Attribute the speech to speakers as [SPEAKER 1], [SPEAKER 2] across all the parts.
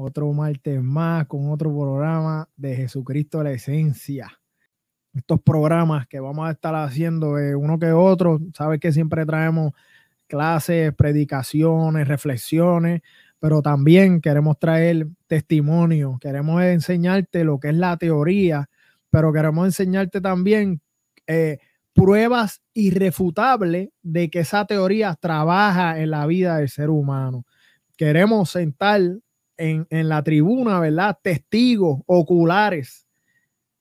[SPEAKER 1] otro martes más con otro programa de Jesucristo la Esencia. Estos programas que vamos a estar haciendo uno que otro, sabes que siempre traemos clases, predicaciones, reflexiones, pero también queremos traer testimonio, queremos enseñarte lo que es la teoría, pero queremos enseñarte también eh, pruebas irrefutables de que esa teoría trabaja en la vida del ser humano. Queremos sentar en, la tribuna, ¿verdad? Testigos oculares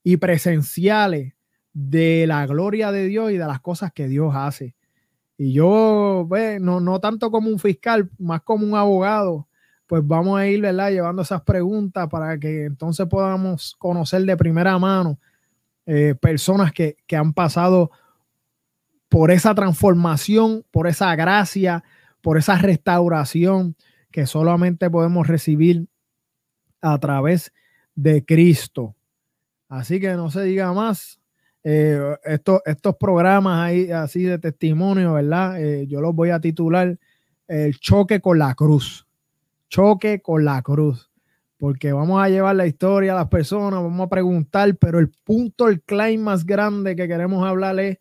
[SPEAKER 1] y presenciales de la gloria de Dios y de las cosas que Dios hace. Y yo, no, no tanto como un fiscal, más como un abogado, pues vamos a ir, ¿verdad? Llevando esas preguntas para que entonces podamos conocer de primera mano eh, personas que, que han pasado por esa transformación, por esa gracia, por esa restauración que solamente podemos recibir a través de Cristo. Así que no se diga más. Eh, estos, estos programas ahí, así de testimonio, ¿verdad? Eh, yo los voy a titular El choque con la cruz. Choque con la cruz. Porque vamos a llevar la historia a las personas, vamos a preguntar, pero el punto, el claim más grande que queremos hablar es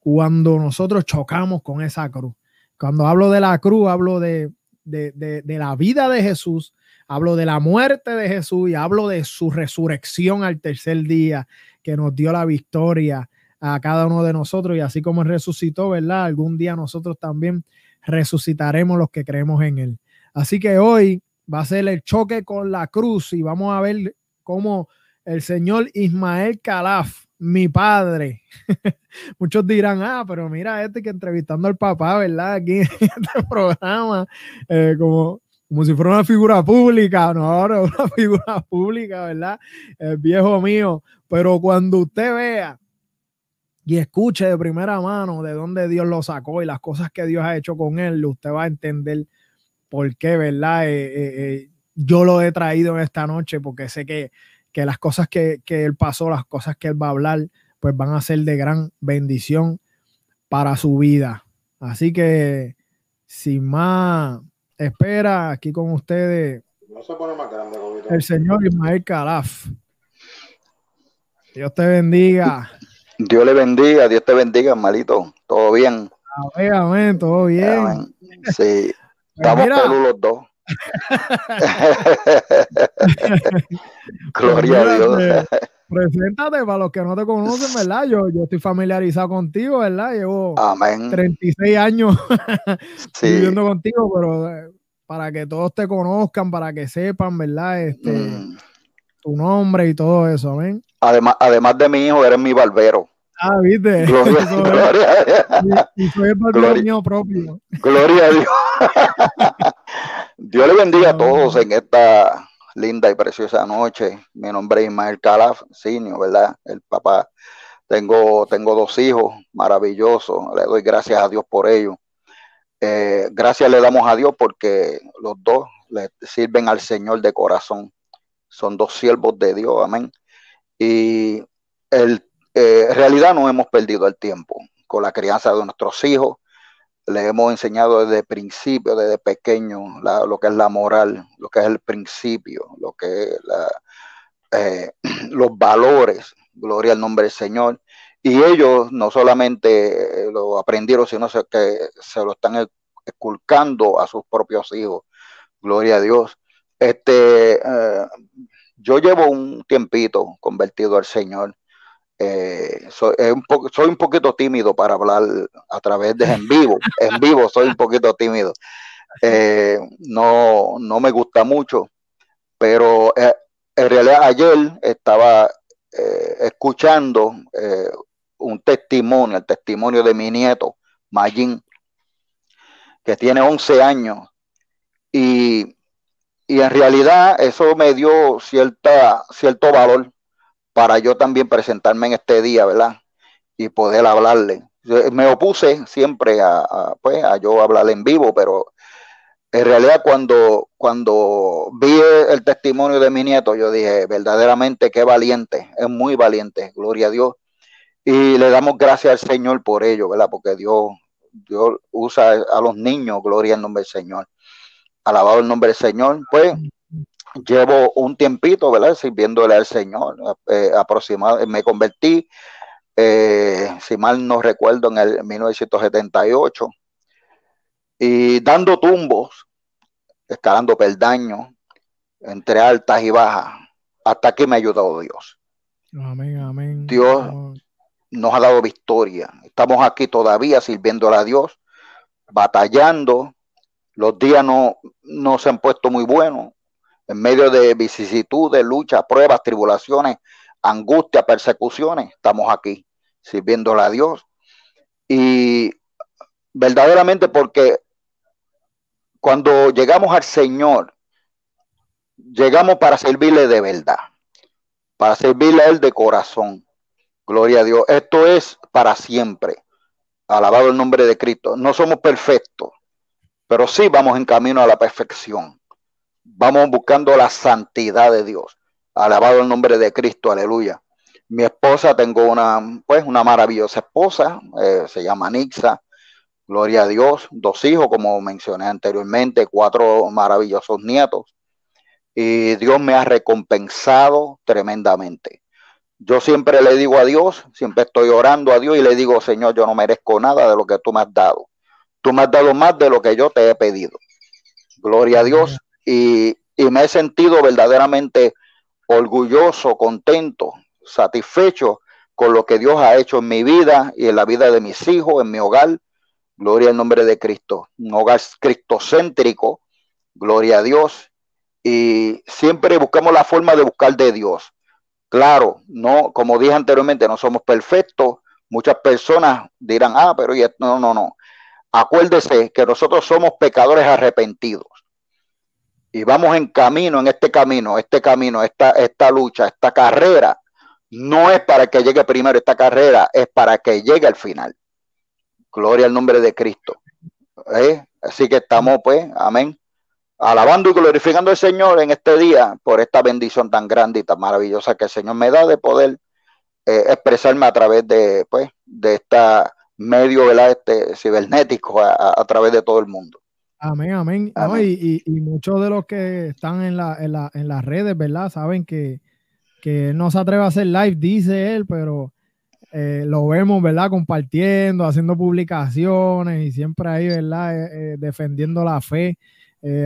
[SPEAKER 1] cuando nosotros chocamos con esa cruz. Cuando hablo de la cruz, hablo de, de, la vida de Jesús, hablo de la muerte de Jesús y hablo de su resurrección al tercer día, que nos dio la victoria a cada uno de nosotros y así como resucitó, ¿verdad? Algún día nosotros también resucitaremos los que creemos en él. Así que hoy va a ser el choque con la cruz y vamos a ver cómo el señor Ismael Calaf mi padre. Muchos dirán, ah, pero mira este que entrevistando al papá, ¿verdad? Aquí en este programa, eh, como, como si fuera una figura pública, no, ahora una figura pública, ¿verdad? El viejo mío. Pero cuando usted vea y escuche de primera mano de dónde Dios lo sacó y las cosas que Dios ha hecho con él, usted va a entender por qué, ¿verdad? Eh, eh, yo lo he traído en esta noche porque sé que que las cosas que, él pasó, las cosas que él va a hablar, pues van a ser de gran bendición para su vida. Así que, sin más espera, aquí con ustedes, el señor Ismael Calaf. Dios te bendiga.
[SPEAKER 2] Dios le bendiga, Dios te bendiga, malito. Todo bien.
[SPEAKER 1] Amén, todo bien.
[SPEAKER 2] Sí, pues estamos peludos los dos. Gloria a Dios.
[SPEAKER 1] Preséntate para los que no te conocen, ¿verdad? Yo, yo estoy familiarizado contigo, ¿verdad? Llevo 36 años viviendo contigo, pero eh, para que todos te conozcan, para que sepan, ¿verdad? Este, mm. Tu nombre y todo eso, amén.
[SPEAKER 2] Además, además de mi hijo, eres mi barbero.
[SPEAKER 1] Ah, viste.
[SPEAKER 2] Gloria, a Dios.
[SPEAKER 1] Y, soy el barbero propio.
[SPEAKER 2] Gloria a Dios. Dios le bendiga a todos en esta linda y preciosa noche. Mi nombre es Ismael Calaf, Sinio, ¿verdad? El papá. Tengo, tengo dos hijos maravillosos. Le doy gracias a Dios por ello. Eh, gracias le damos a Dios porque los dos le sirven al Señor de corazón. Son dos siervos de Dios, amén. Y el, eh, en realidad no hemos perdido el tiempo con la crianza de nuestros hijos le hemos enseñado desde principio, desde pequeño, lo que es la moral, lo que es el principio, lo que es eh, los valores, gloria al nombre del Señor. Y ellos no solamente lo aprendieron, sino que se lo están esculcando a sus propios hijos. Gloria a Dios. Este, eh, yo llevo un tiempito convertido al Señor. Eh, soy, un soy un poquito tímido para hablar a través de en vivo. En vivo soy un poquito tímido. Eh, no, no me gusta mucho, pero eh, en realidad ayer estaba escuchando un testimonio, el testimonio de mi nieto, Magin, que tiene 11 años. Y, y en realidad eso me dio cierta, cierto valor para yo también presentarme en este día, ¿verdad? Y poder hablarle. Me opuse siempre a, pues, a yo hablar en vivo, pero en realidad cuando, cuando vi el testimonio de mi nieto, yo dije, verdaderamente qué valiente, es muy valiente, gloria a Dios. Y le damos gracias al Señor por ello, ¿verdad? Porque Dios, Dios usa a los niños, gloria al nombre del Señor. Alabado el nombre del Señor. Pues llevo un tiempito, ¿verdad? Sirviéndole al Señor. Eh, aproximadamente, me convertí, eh, si mal no recuerdo, en el 1978. Y dando tumbos, escalando peldaños, entre altas y bajas, hasta que me ha ayudado Dios.
[SPEAKER 1] Amén, amén.
[SPEAKER 2] Dios nos ha dado victoria. Estamos aquí todavía sirviéndole a Dios, batallando. Los días no, no se han puesto muy buenos en medio de vicisitudes, luchas, pruebas, tribulaciones, angustia, persecuciones, estamos aquí sirviéndole a Dios. Y verdaderamente porque cuando llegamos al Señor, llegamos para servirle de verdad, para servirle a Él de corazón. Gloria a Dios. Esto es para siempre. Alabado el nombre de Cristo. No somos perfectos, pero sí vamos en camino a la perfección vamos buscando la santidad de Dios. Alabado el nombre de Cristo, aleluya. Mi esposa, tengo una, pues, una maravillosa esposa, eh, se llama Nixa, gloria a Dios, dos hijos, como mencioné anteriormente, cuatro maravillosos nietos, y Dios me ha recompensado tremendamente. Yo siempre le digo a Dios, siempre estoy orando a Dios y le digo, Señor, yo no merezco nada de lo que tú me has dado. Tú me has dado más de lo que yo te he pedido. Gloria a Dios y, me he sentido verdaderamente orgulloso, contento, satisfecho con lo que Dios ha hecho en mi vida y en la vida de mis hijos, en mi hogar. Gloria al nombre de Cristo. Un hogar cristocéntrico. Gloria a Dios. Y siempre buscamos la forma de buscar de Dios. Claro, no, como dije anteriormente, no somos perfectos. Muchas personas dirán, ah, pero no, no, no. Acuérdese que nosotros somos pecadores arrepentidos y vamos en camino, en este camino, este camino, esta, esta lucha, esta carrera, no es para que llegue primero esta carrera, es para que llegue al final. Gloria al nombre de Cristo. ¿Eh? Así que estamos, pues, amén, alabando y glorificando al Señor en este día por esta bendición tan grande y tan maravillosa que el Señor me da de poder eh, expresarme a través de, pues, de esta medio Este, cibernético a través de todo el mundo.
[SPEAKER 1] Amén, amén. y, muchos de los que están en, la, en, las redes, ¿verdad? Saben que, que no se atreve a hacer live, dice él, pero eh, lo vemos, ¿verdad? Compartiendo, haciendo publicaciones y siempre ahí, ¿verdad? Eh, eh, defendiendo la fe,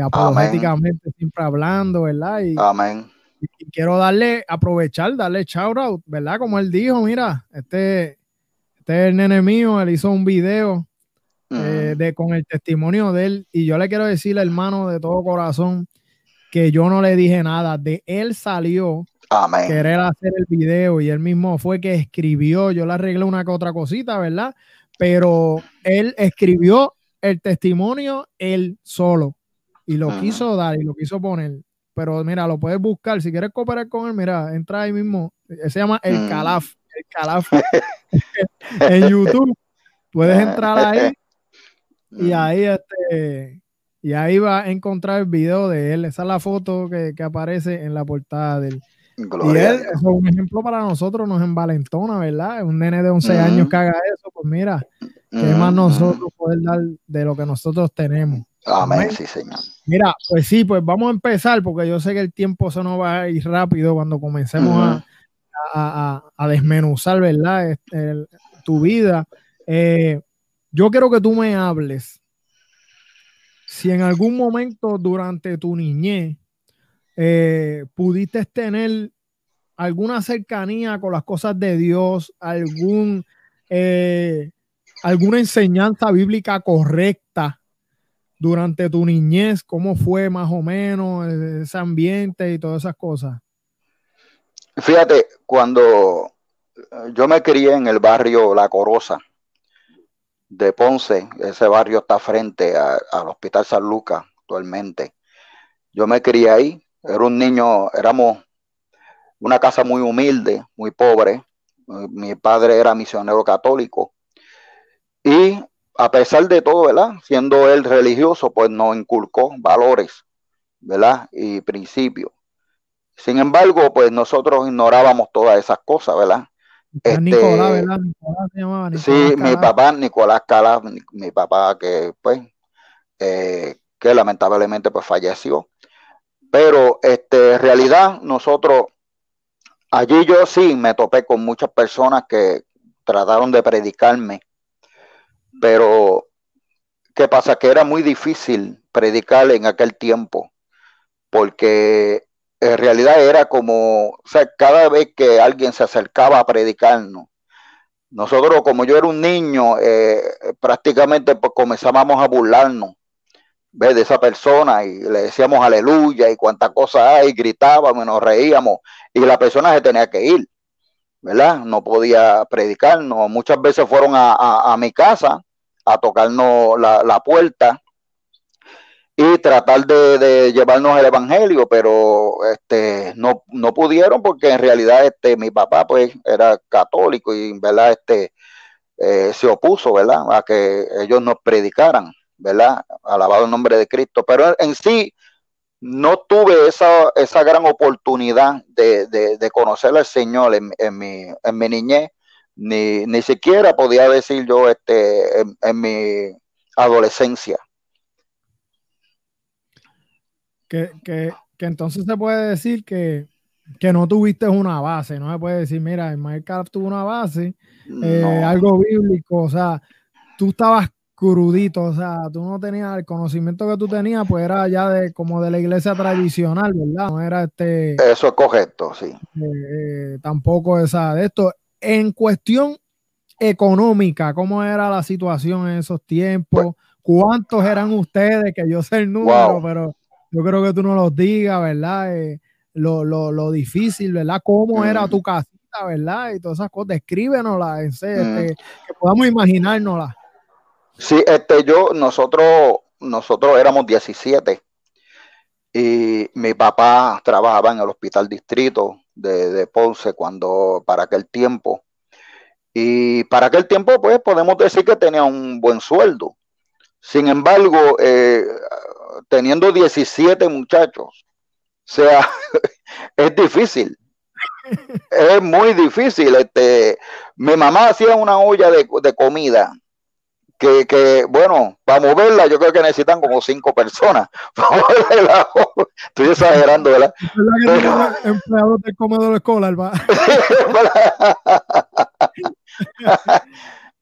[SPEAKER 1] apologéticamente, siempre hablando, ¿verdad? Y,
[SPEAKER 2] amén.
[SPEAKER 1] Y, quiero darle, aprovechar, darle shout out, ¿verdad? Como él dijo, mira, este, este es el nene mío, él hizo un video eh, de, con el testimonio de él. Y yo le quiero decirle, hermano, de todo corazón, que yo no le dije nada. De él salió querer hacer el video y él mismo fue que escribió. Yo le arreglé una que otra cosita, ¿verdad? Pero él escribió el testimonio él solo y lo quiso dar y lo quiso poner. Pero mira, lo puedes buscar. Si quieres cooperar con él, mira, entra ahí mismo. Se llama El Calaf. El Calaf en YouTube. Puedes entrar ahí y ahí, este, y ahí va a encontrar el video de él. Esa es la foto que, aparece en la portada de él. y él es un ejemplo para nosotros, nos envalentona, ¿verdad? Un nene de 11 años que haga eso, pues mira, ¿qué más nosotros poder dar de lo que nosotros tenemos?
[SPEAKER 2] Amén, sí, señor.
[SPEAKER 1] Mira, pues sí, pues vamos a empezar, porque yo sé que el tiempo se nos va a ir rápido cuando comencemos a, a, desmenuzar, ¿verdad? Este, tu vida. Eh, yo quiero que tú me hables si en algún momento durante tu niñez eh, pudiste tener alguna cercanía con las cosas de Dios, algún, eh, alguna enseñanza bíblica correcta durante tu niñez, cómo fue más o menos ese ambiente y todas esas cosas.
[SPEAKER 2] Fíjate, cuando yo me crié en el barrio La Corosa, de Ponce, ese barrio está frente al Hospital San Lucas actualmente. Yo me crié ahí, era un niño, éramos una casa muy humilde, muy pobre. Mi padre era misionero católico y a pesar de todo, ¿verdad? Siendo él religioso, pues nos inculcó valores, ¿verdad? Y principios. Sin embargo, pues nosotros ignorábamos todas esas cosas, ¿verdad?
[SPEAKER 1] Este, Nicolás, ¿verdad? Nicolás
[SPEAKER 2] se llamaba Sí, mi papá, Nicolás Cala, mi, papá que pues, eh, que lamentablemente pues falleció. Pero este, en realidad nosotros, allí yo sí me topé con muchas personas que trataron de predicarme, pero ¿qué pasa? Que era muy difícil predicar en aquel tiempo, porque en realidad era como, cada vez que alguien se acercaba a predicarnos, nosotros como yo era un niño, eh, prácticamente pues, comenzábamos a burlarnos de esa persona y le decíamos aleluya y cuánta cosa hay, gritábamos, nos reíamos y la persona se tenía que ir, ¿verdad? No podía predicarnos. Muchas veces fueron a, mi casa a tocarnos la, puerta y tratar de, llevarnos el evangelio, pero este no, no pudieron porque en realidad este mi papá pues era católico y verdad este eh, se opuso, ¿verdad? A que ellos nos predicaran. ¿verdad? Alabado el nombre de Cristo. Pero en sí, no tuve esa, esa gran oportunidad de, de, conocer al Señor en, en, mi, en mi niñez, ni, ni siquiera podía decir yo este, en, mi adolescencia.
[SPEAKER 1] Que, que, que, entonces se puede decir que, que, no tuviste una base, no se puede decir, mira, el Minecraft tuvo una base, eh, algo bíblico, o sea, tú estabas crudito, o sea, tú no tenías el conocimiento que tú tenías, pues era ya de como de la iglesia tradicional, ¿verdad? No era este.
[SPEAKER 2] Eso es correcto, sí.
[SPEAKER 1] Eh, eh, tampoco esa de esto. En cuestión económica, ¿cómo era la situación en esos tiempos? Pues, ¿Cuántos eran ustedes? Que yo sé el número, pero yo creo que tú no los digas, ¿verdad? Eh, lo, lo, lo, difícil, ¿verdad? ¿Cómo era tu casita, ¿verdad? Y todas esas cosas, descríbenoslas, este, que podamos imaginárnoslas.
[SPEAKER 2] Sí, este, yo, nosotros, nosotros éramos 17 y mi papá trabajaba en el hospital distrito de, de, Ponce cuando, para aquel tiempo. Y para aquel tiempo, pues podemos decir que tenía un buen sueldo. Sin embargo, eh, teniendo 17 muchachos, o sea, es difícil. Es muy difícil. Este, mi mamá hacía una olla de, de comida que, que, bueno, para moverla yo creo que necesitan como cinco personas. Estoy exagerando, ¿verdad?
[SPEAKER 1] Es empleado del comedor escolar, va.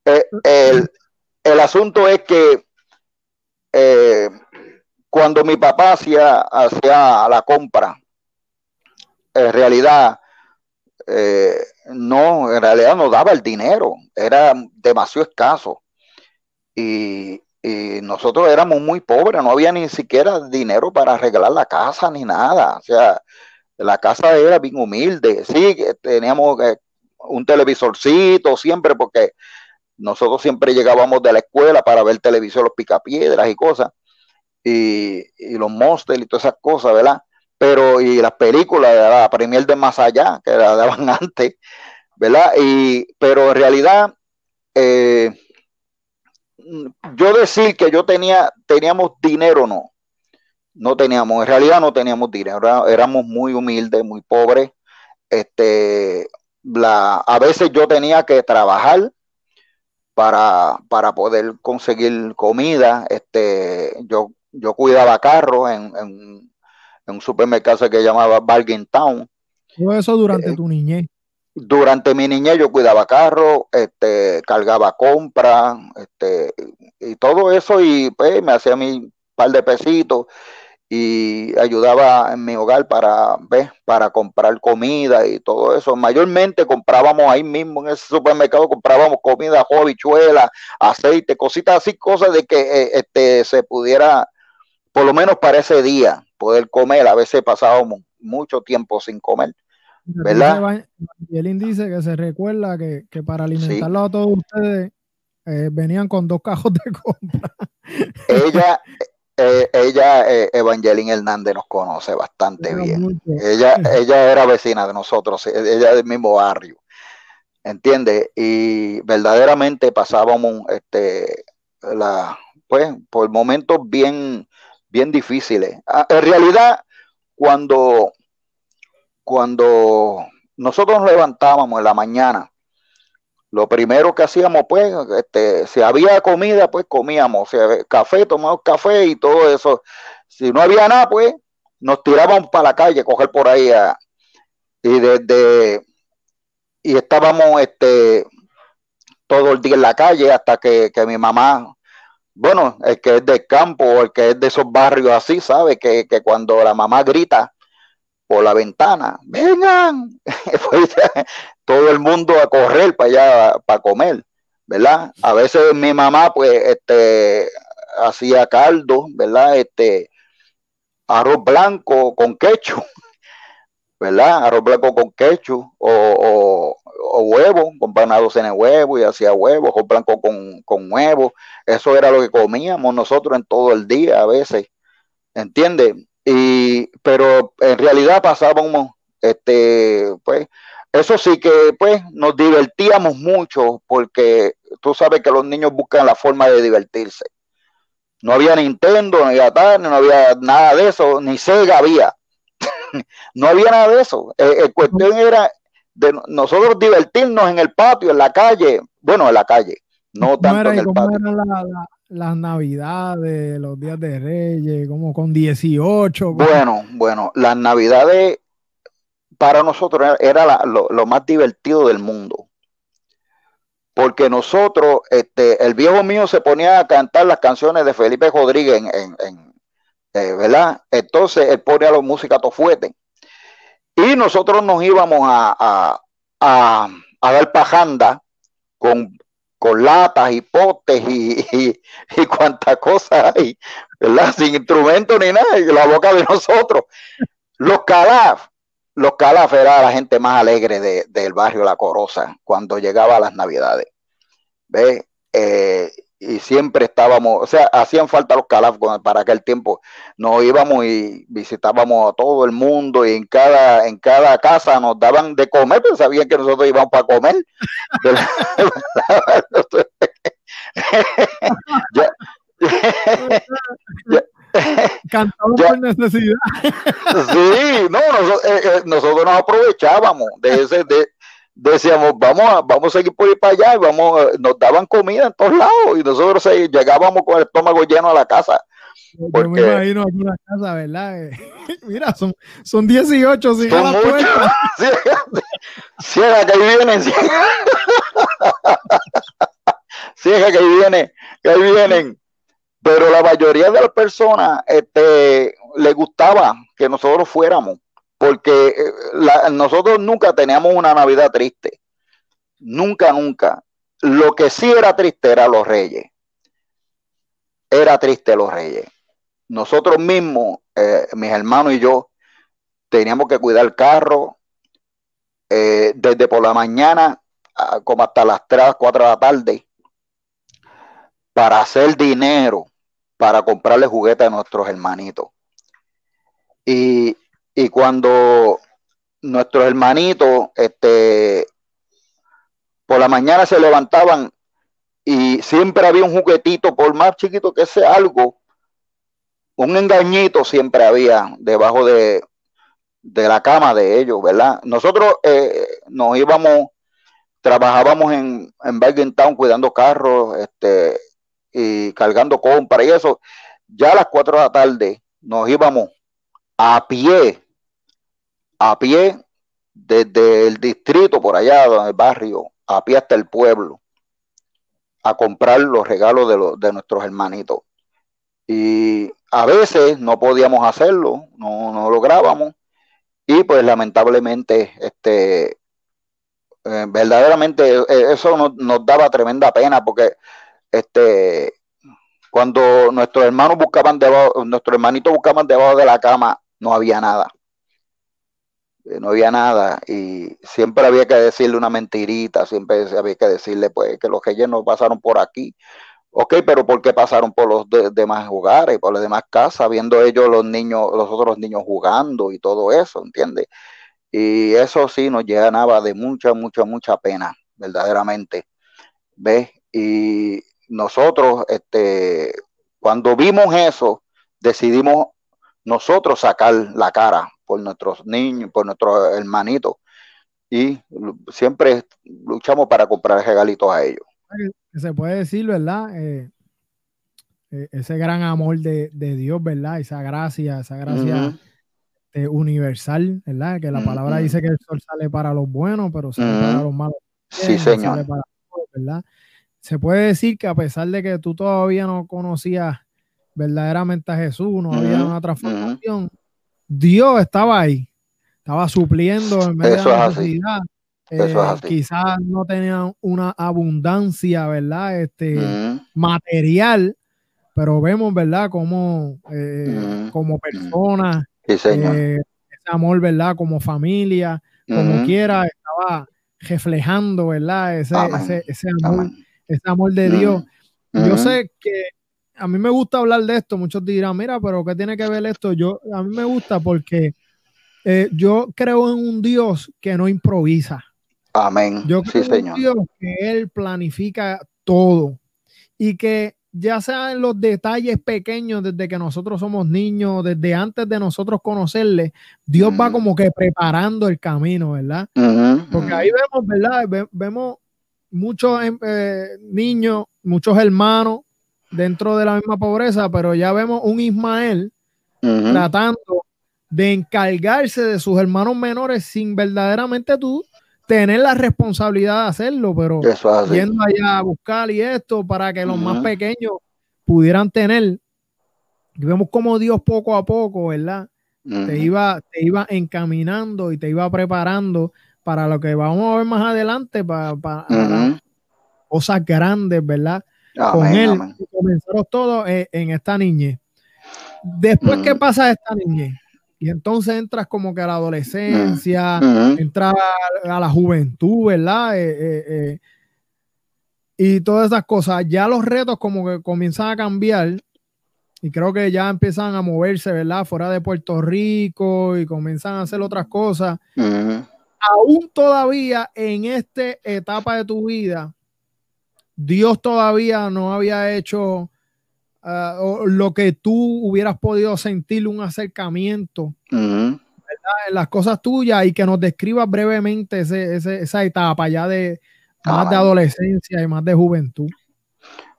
[SPEAKER 2] Eh, el, el, asunto es que eh, cuando mi papá hacía, hacía la compra, en realidad eh, no, en realidad no daba el dinero, era demasiado escaso y, nosotros éramos muy pobres, no había ni siquiera dinero para arreglar la casa ni nada. O sea, la casa era bien humilde. Sí, teníamos eh, un televisorcito siempre porque nosotros siempre llegábamos de la escuela para ver televisión, los picapiedras y cosas, y, los monsters y todas esas cosas, ¿verdad? Pero, y las películas de la Premier de Más Allá, que la daban antes, ¿verdad? Y, pero en realidad, eh, yo decir que yo tenía, teníamos dinero, no. No teníamos, en realidad no teníamos dinero, éramos muy humildes, muy pobres. Este, la, a veces yo tenía que trabajar para, para poder conseguir comida. Este, yo, yo cuidaba carros en, en, un supermercado que llamaba Bargain Town.
[SPEAKER 1] Todo eso durante eh, tu niñez
[SPEAKER 2] durante mi niñez yo cuidaba carros, este, cargaba compras, este, y todo eso, y pues me hacía mi par de pesitos y ayudaba en mi hogar para, ¿ves? para comprar comida y todo eso. Mayormente comprábamos ahí mismo en ese supermercado, comprábamos comida, habichuela, aceite, cositas así, cosas de que eh, este, se pudiera, por lo menos para ese día, poder comer. A veces pasábamos mucho tiempo sin comer. ¿verdad?
[SPEAKER 1] Y él dice que se recuerda que, para alimentarlo a todos ustedes eh, venían con dos cajos de compra.
[SPEAKER 2] Ella, eh, ella, eh, Evangeline Hernández nos conoce bastante bien. Ella, ella era vecina de nosotros, ella del mismo barrio. ¿Entiendes? Y verdaderamente pasábamos este la pues por momentos bien bien difíciles. Ah, en realidad cuando cuando nosotros nos levantábamos en la mañana, lo primero que hacíamos, pues, este, si había comida, pues comíamos, café, tomábamos café y todo eso. Si no había nada, pues, nos tirábamos para la calle, coger por ahí y desde y estábamos este todo el día en la calle hasta que, que mi mamá bueno, el que es del campo o el que es de esos barrios así, sabe que, que cuando la mamá grita por la ventana, vengan, pues, todo el mundo a correr para allá para comer, ¿verdad? A veces mi mamá pues este hacía caldo, ¿verdad? Este arroz blanco con quecho, ¿verdad? Arroz blanco con quecho o, o, huevo, compraba en el huevo y hacía huevo, arroz blanco con, con huevo. Eso era lo que comíamos nosotros en todo el día a veces, ¿entiendes? Y, pero en realidad pasábamos, este, pues, eso sí que, pues, nos divertíamos mucho porque tú sabes que los niños buscan la forma de divertirse. No había Nintendo, no había no había nada de eso, ni Sega había. no había nada de eso. Eh, el cuestión era de nosotros divertirnos en el patio, en la calle, bueno, en la calle, no tanto en el patio.
[SPEAKER 1] las navidades, los días de Reyes, como con 18.
[SPEAKER 2] Bueno, bueno, las navidades para nosotros era, lo, más divertido del mundo. Porque nosotros, este, el viejo mío se ponía a cantar las canciones de Felipe Rodríguez en, en, eh, ¿verdad? Entonces él ponía la música tofuete. Y nosotros nos íbamos a, a, dar pajanda con, con latas y potes y, y, y cuantas cosas hay, ¿verdad? Sin instrumento ni nada, en la boca de nosotros. Los calaf, los calaf era la gente más alegre del barrio La Corosa cuando llegaba a las navidades. ¿Ves? Eh, y siempre estábamos, o sea, hacían falta los calaf para aquel tiempo. Nos íbamos y visitábamos a todo el mundo y en cada, en cada casa nos daban de comer, pero sabían que nosotros íbamos para comer.
[SPEAKER 1] Cantamos por necesidad.
[SPEAKER 2] Sí, no, nosotros, eh, eh, nosotros nos aprovechábamos de ese, de, decíamos, vamos a, vamos a seguir por ir para allá, y vamos, nos daban comida en todos lados y nosotros llegábamos con el estómago lleno a la casa.
[SPEAKER 1] Porque... me imagino aquí una casa, ¿verdad? Mira, son, son 18,
[SPEAKER 2] si son la puerta. Ciega, que ahí vienen, ciega, que ahí vienen, que ahí vienen. Pero la mayoría de las personas este, le gustaba que nosotros fuéramos porque eh, nosotros nunca teníamos una Navidad triste. Nunca, nunca. Lo que sí era triste era los reyes. Era triste los reyes. Nosotros mismos, eh, mis hermanos y yo, teníamos que cuidar el carro eh, desde por la mañana como hasta las 3, 4 de la tarde para hacer dinero para comprarle juguetes a nuestros hermanitos. Y y cuando nuestros hermanitos, este, por la mañana se levantaban y siempre había un juguetito, por más chiquito que sea algo, un engañito siempre había debajo de, la cama de ellos, ¿verdad? Nosotros eh, nos íbamos, trabajábamos en, en Town cuidando carros, este, y cargando compras y eso. Ya a las 4 de la tarde nos íbamos a pie a pie desde el distrito por allá, el barrio, a pie hasta el pueblo, a comprar los regalos de, de nuestros hermanitos. Y a veces no podíamos hacerlo, no, no lográbamos, y pues lamentablemente, este, eh, verdaderamente eh, eso nos, nos, daba tremenda pena porque este, cuando nuestros hermanos buscaban debajo, nuestros hermanitos buscaban debajo de la cama, no había nada. Eh, no había nada y siempre había que decirle una mentirita, siempre había que decirle pues que los reyes no pasaron por aquí. Ok, pero ¿por qué pasaron por los demás hogares, por las demás casas, viendo ellos los niños, los otros niños jugando y todo eso, ¿entiendes? Y eso sí nos llenaba de mucha, mucha, mucha pena, verdaderamente. ¿Ves? Y nosotros, este, cuando vimos eso, decidimos nosotros sacar la cara por nuestros niños, por nuestros hermanitos. Y siempre luchamos para comprar regalitos a ellos.
[SPEAKER 1] Se puede decir, ¿verdad? Eh, eh, ese gran amor de, Dios, ¿verdad? Esa gracia, esa gracia este, universal, ¿verdad? Que la palabra dice que el sol sale para los buenos, pero sale para los malos.
[SPEAKER 2] Sí, señor.
[SPEAKER 1] ¿verdad? Se puede decir que a pesar de que tú todavía no conocías verdaderamente a Jesús, no había una transformación, Dios estaba ahí, estaba supliendo en medio de la necesidad. Eh, quizás no tenían una abundancia, ¿verdad? Este, material, pero vemos, ¿verdad? Como, eh, como personas, eh, ese amor, ¿verdad? Como familia, como quiera, estaba reflejando, ¿verdad? Ese, ese, ese, amor, ese amor de Dios. Yo sé que a mí me gusta hablar de esto, muchos dirán, mira, pero ¿qué tiene que ver esto? Yo, a mí me gusta porque yo creo en un Dios que no improvisa.
[SPEAKER 2] Amén.
[SPEAKER 1] Yo creo señor. Dios que Él planifica todo y que ya sea en los detalles pequeños desde que nosotros somos niños, desde antes de nosotros conocerle, Dios va como que preparando el camino, ¿verdad? Porque ahí vemos, ¿verdad? vemos muchos em, eh, niños, muchos hermanos dentro de la misma pobreza, pero ya vemos un Ismael tratando de encargarse de sus hermanos menores sin verdaderamente tú tener la responsabilidad de hacerlo, pero yendo allá a buscar y esto para que los más pequeños pudieran tener. vemos como Dios poco a poco, ¿verdad? te, iba, te iba encaminando y te iba preparando para lo que vamos a ver más adelante, para, cosas grandes, ¿verdad? Con él, comenzaron todos en, en, esta niñez. Después, ¿qué pasa a esta niñez? Y entonces entras como que a la adolescencia, entras a, la juventud, ¿verdad? Eh, eh, eh, y todas esas cosas. Ya los retos como que comienzan a cambiar y creo que ya empiezan a moverse, ¿verdad? Fuera de Puerto Rico y comienzan a hacer otras cosas. Aún todavía en esta etapa de tu vida, Dios todavía no había hecho Ah, lo que tú hubieras podido sentir un acercamiento en las cosas tuyas y que nos describas brevemente esa etapa ya de más de adolescencia y más de juventud.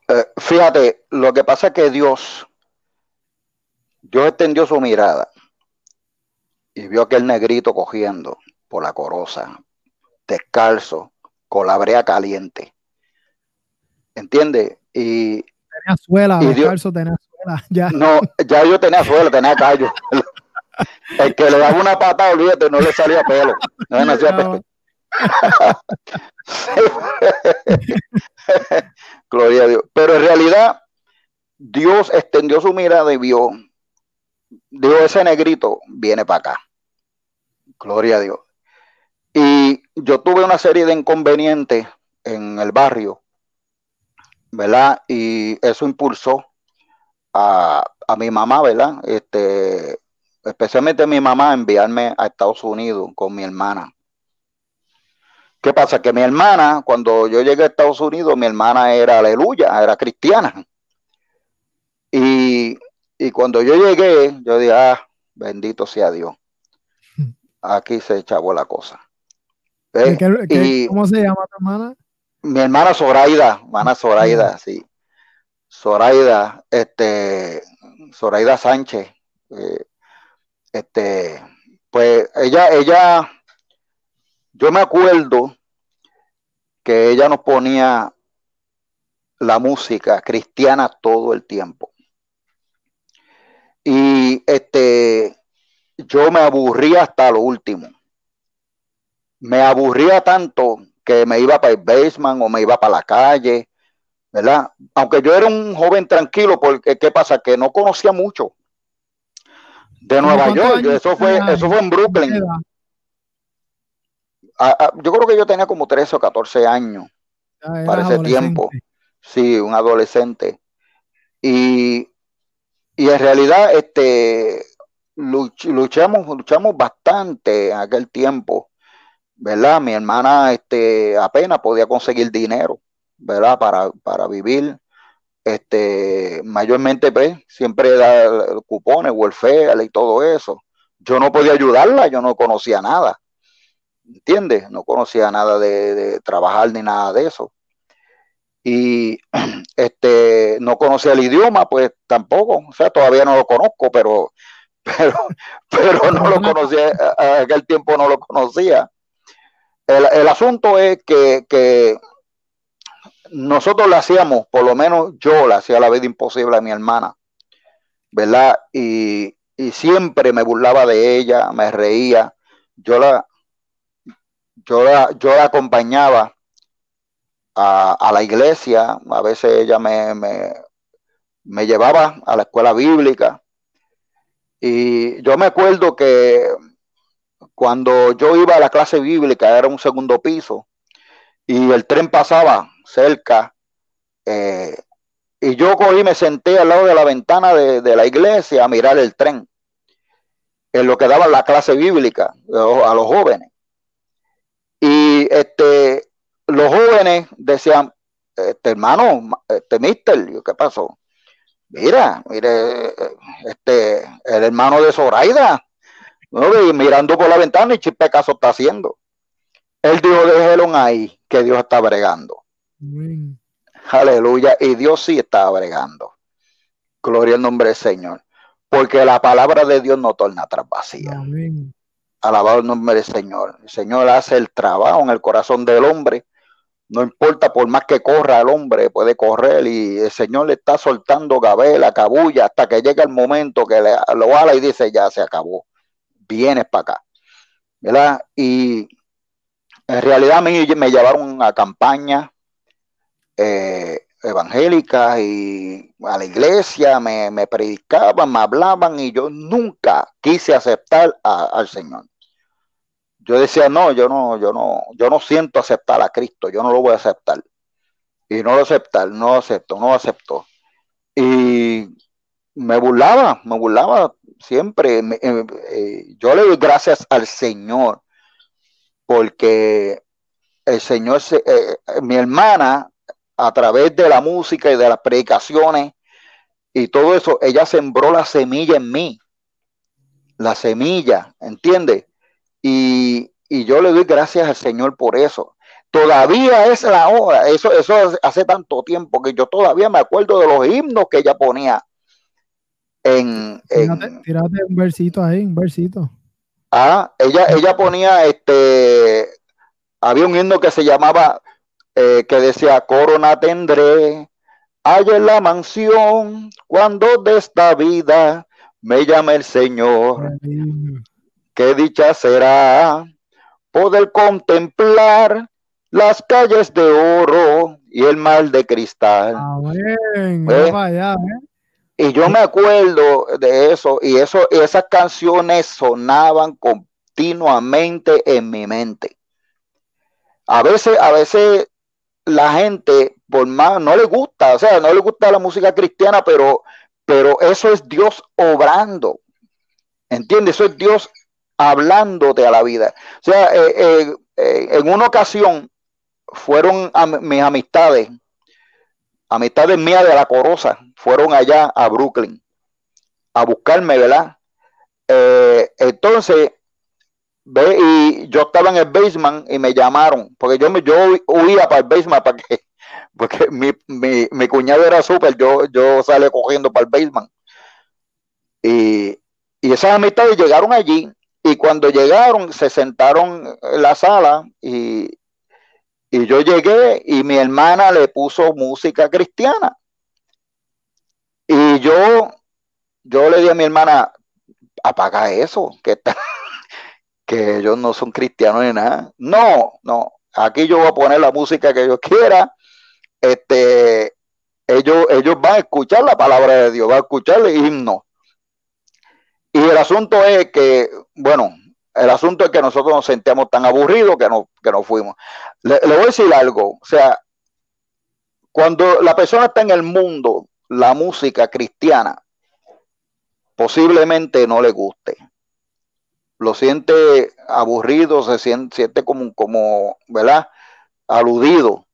[SPEAKER 2] Eh, fíjate, lo que pasa es que Dios, Dios extendió su mirada y vio aquel negrito cogiendo por la corosa, descalzo, con la brea caliente. ¿Entiendes? Y
[SPEAKER 1] tenía suela, tenía suela. Ya.
[SPEAKER 2] No, ya yo tenía suela, tenía callo. El que le daba una patada, olvídate, no le salía pelo. No le pelo. Gloria a Dios. Pero en realidad, Dios extendió su mirada y vio, dijo, ese negrito viene para acá. Gloria a Dios. Y yo tuve una serie de inconvenientes en el barrio ¿verdad? Y eso impulsó a, mi mamá, ¿verdad? Este, especialmente a mi mamá, a enviarme a Estados Unidos con mi hermana. ¿Qué pasa? Que mi hermana, cuando yo llegué a Estados Unidos, mi hermana era aleluya, era cristiana. Y, cuando yo llegué, yo dije, ah, bendito sea Dios. Aquí se echaba la cosa.
[SPEAKER 1] ¿Cómo se llama tu hermana?
[SPEAKER 2] Mi hermana Zoraida, hermana Zoraida, sí. Zoraida, este, Zoraida Sánchez, eh, este, pues ella, ella, yo me acuerdo que ella nos ponía la música cristiana todo el tiempo. Y este, yo me aburría hasta lo último. Me aburría tanto que me iba para el basement o me iba para la calle, ¿verdad? Aunque yo era un joven tranquilo, porque ¿qué pasa? Que no conocía mucho de Nueva York. Eso fue, eso fue en Brooklyn. Ah, ah, yo creo que yo tenía como 13 o 14 años para ese tiempo. Sí, un adolescente. Y, y en realidad, este, luchamos, luchamos bastante en aquel tiempo ¿verdad? Mi hermana este, apenas podía conseguir dinero, ¿verdad? Para, para vivir. Este, mayormente, pues, siempre da cupones, welfare y todo eso. Yo no podía ayudarla, yo no conocía nada. ¿Entiendes? No conocía nada de, trabajar ni nada de eso. Y este, no conocía el idioma, pues tampoco. O sea, todavía no lo conozco, pero pero, pero no lo conocía, en aquel tiempo no lo conocía. El, asunto es que, nosotros le hacíamos, por lo menos yo le hacía la vida imposible a mi hermana, ¿verdad? Y, siempre me burlaba de ella, me reía. Yo la, yo la, yo la acompañaba a, la iglesia, a veces ella me, me llevaba a la escuela bíblica. Y yo me acuerdo que cuando yo iba a la clase bíblica era un segundo piso y el tren pasaba cerca eh, y yo cogí me senté al lado de la ventana de, la iglesia a mirar el tren en lo que daba la clase bíblica a los jóvenes y este los jóvenes decían este hermano este mister ¿qué pasó? mira, mire, este, el hermano de Zoraida, mirando por la ventana y chispe caso está haciendo. Él dijo, déjelo ahí, que Dios está bregando. Aleluya, y Dios sí está bregando. Gloria al nombre del Señor. Porque la palabra de Dios no torna atrás vacía. Alabado el nombre del Señor. El Señor hace el trabajo en el corazón del hombre no importa por más que corra el hombre, puede correr y el Señor le está soltando gabela, cabulla, hasta que llega el momento que le, lo ala y dice, ya se acabó, vienes para acá. ¿Verdad? Y en realidad a mí me llevaron a campaña eh, evangélicas y a la iglesia, me, predicaban, me hablaban y yo nunca quise aceptar al Señor yo decía, no, yo no, yo no, yo no siento aceptar a Cristo, yo no lo voy a aceptar. Y no lo aceptar, no lo acepto, no acepto. Y me burlaba, me burlaba siempre. Eh, eh, yo le doy gracias al Señor, porque el Señor, eh, mi hermana, a través de la música y de las predicaciones y todo eso, ella sembró la semilla en mí. La semilla, ¿entiendes? Y, yo le doy gracias al Señor por eso. Todavía es la hora, eso, eso hace tanto tiempo que yo todavía me acuerdo de los himnos que ella ponía en...
[SPEAKER 1] Tírate, un versito ahí, un versito.
[SPEAKER 2] Ah, ella, ella ponía este, había un himno que se llamaba, eh, que decía, corona tendré, hay en la mansión, cuando de esta vida me llame el Señor qué dicha será poder contemplar las calles de oro y el mar de cristal. ¿Eh? Y yo me acuerdo de eso, y eso, esas canciones sonaban continuamente en mi mente. A veces, a veces la gente, por más, no le gusta, o sea, no le gusta la música cristiana, pero, pero eso es Dios obrando. ¿Entiendes? Eso es Dios hablándote a la vida. O sea, eh, eh, eh, en una ocasión fueron mis amistades, amistades mías de la Corosa, fueron allá a Brooklyn a buscarme, ¿verdad? entonces, ve, y yo estaba en el basement y me llamaron, porque yo, me, yo huía para el basement para que, porque mi, mi, cuñado era súper, yo, yo salí cogiendo para el basement. Y, y esas amistades llegaron allí y cuando llegaron, se sentaron en la sala y, yo llegué y mi hermana le puso música cristiana. Y yo, yo le di a mi hermana, apaga eso, que, que ellos no son cristianos ni nada. No, no, aquí yo voy a poner la música que yo quiera. Este, ellos, ellos van a escuchar la palabra de Dios, van a escuchar el himno. Y el asunto es que, bueno, el asunto es que nosotros nos sentíamos tan aburridos que no, que no fuimos. Le, voy a decir algo, o sea, cuando la persona está en el mundo, la música cristiana posiblemente no le guste. Lo siente aburrido, se siente, siente como, como, ¿verdad? Aludido.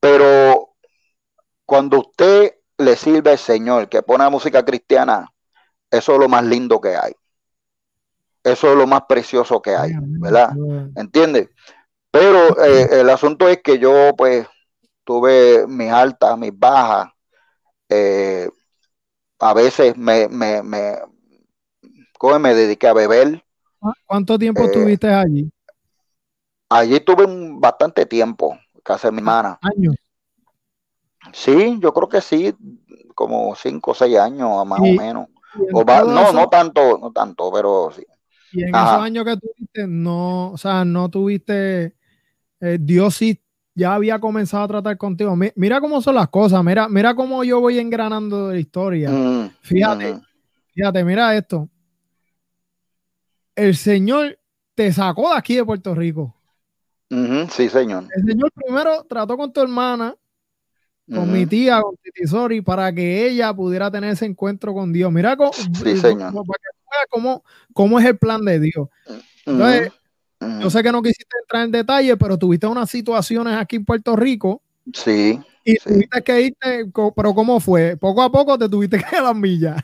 [SPEAKER 2] Pero cuando usted le sirve al Señor, que pone música cristiana, eso es lo más lindo que hay. Eso es lo más precioso que hay, ¿verdad? ¿Entiendes? Pero eh, el asunto es que yo, pues, tuve mis altas, mis bajas. Eh, a veces me, me, ¿cómo me dediqué a beber.
[SPEAKER 1] ¿Cuánto tiempo
[SPEAKER 2] Eh,
[SPEAKER 1] estuviste allí?
[SPEAKER 2] Allí tuve un, bastante tiempo, casa de mi hermana.
[SPEAKER 1] Años.
[SPEAKER 2] Sí, yo creo que sí, como cinco o seis años más
[SPEAKER 1] Y-
[SPEAKER 2] o menos. O va- no,
[SPEAKER 1] eso-
[SPEAKER 2] no tanto, no tanto, pero sí.
[SPEAKER 1] Y en
[SPEAKER 2] Ajá.
[SPEAKER 1] esos años que tuviste, no, o sea, no tuviste, eh, Dios sí ya había comenzado a tratar contigo. Mi- Mira cómo son las cosas, mira, mira cómo yo voy engranando la historia.
[SPEAKER 2] Mm,
[SPEAKER 1] Fíjate, fíjate, mira esto. El Señor te sacó de aquí de Puerto Rico.
[SPEAKER 2] sí, señor.
[SPEAKER 1] El Señor primero trató con tu hermana, con mi tía, con Titi Sori, para que ella pudiera tener ese encuentro con Dios. Mira cómo,
[SPEAKER 2] Sí, señor.
[SPEAKER 1] para que tú veas cómo, cómo es el plan de Dios. Yo sé que no quisiste entrar en detalle, pero tuviste unas situaciones aquí en Puerto Rico
[SPEAKER 2] Sí,
[SPEAKER 1] y
[SPEAKER 2] Sí.
[SPEAKER 1] tuviste que irte, pero ¿cómo fue? Poco a poco te tuviste que ir a las millas.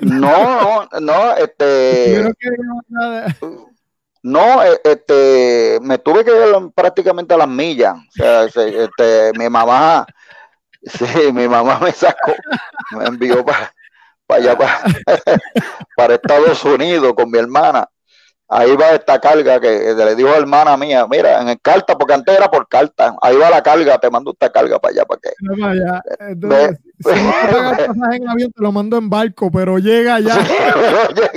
[SPEAKER 2] no, no, no, este,
[SPEAKER 1] que-
[SPEAKER 2] no, eh, este, me tuve que ir prácticamente a las millas. O sea, se- este, mi mamá, sí, mi mamá me sacó, me envió para, para allá, para, para Estados Unidos con mi hermana. Ahí va esta carga que le dijo a la hermana mía, mira, en carta, porque antes era por carta, ahí va la carga, te mando esta carga para allá, para que
[SPEAKER 1] No, vaya. Entonces, si no el pasaje en avión, te lo mando en barco, pero llega ya.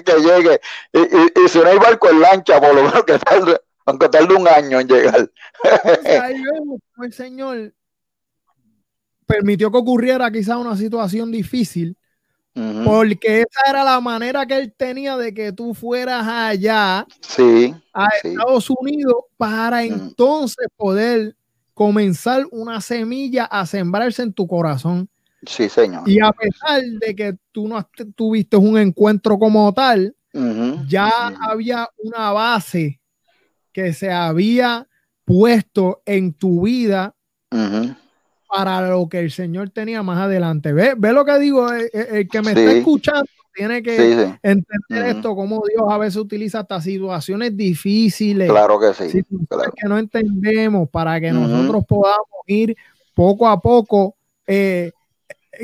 [SPEAKER 2] Que llegue. Y, y- y si no hay barco en lancha, por lo menos que tarde, aunque tarde un año en llegar.
[SPEAKER 1] Ahí vemos el Señor permitió que ocurriera quizás una situación difícil, Porque esa era la manera que él tenía de que tú fueras allá
[SPEAKER 2] Sí,
[SPEAKER 1] a
[SPEAKER 2] sí.
[SPEAKER 1] Estados Unidos para entonces poder comenzar una semilla a sembrarse en tu corazón.
[SPEAKER 2] sí, señor.
[SPEAKER 1] Y a pesar de que tú no tuviste un encuentro como tal, ya había una base que se había puesto en tu vida. Para lo que el Señor tenía más adelante. Ve, ve lo que digo, el, el- el que me está escuchando tiene que
[SPEAKER 2] Sí, sí,
[SPEAKER 1] entender esto, cómo Dios a veces utiliza hasta situaciones difíciles,
[SPEAKER 2] claro que sí. claro.
[SPEAKER 1] que no entendemos, para que nosotros podamos ir poco a poco eh,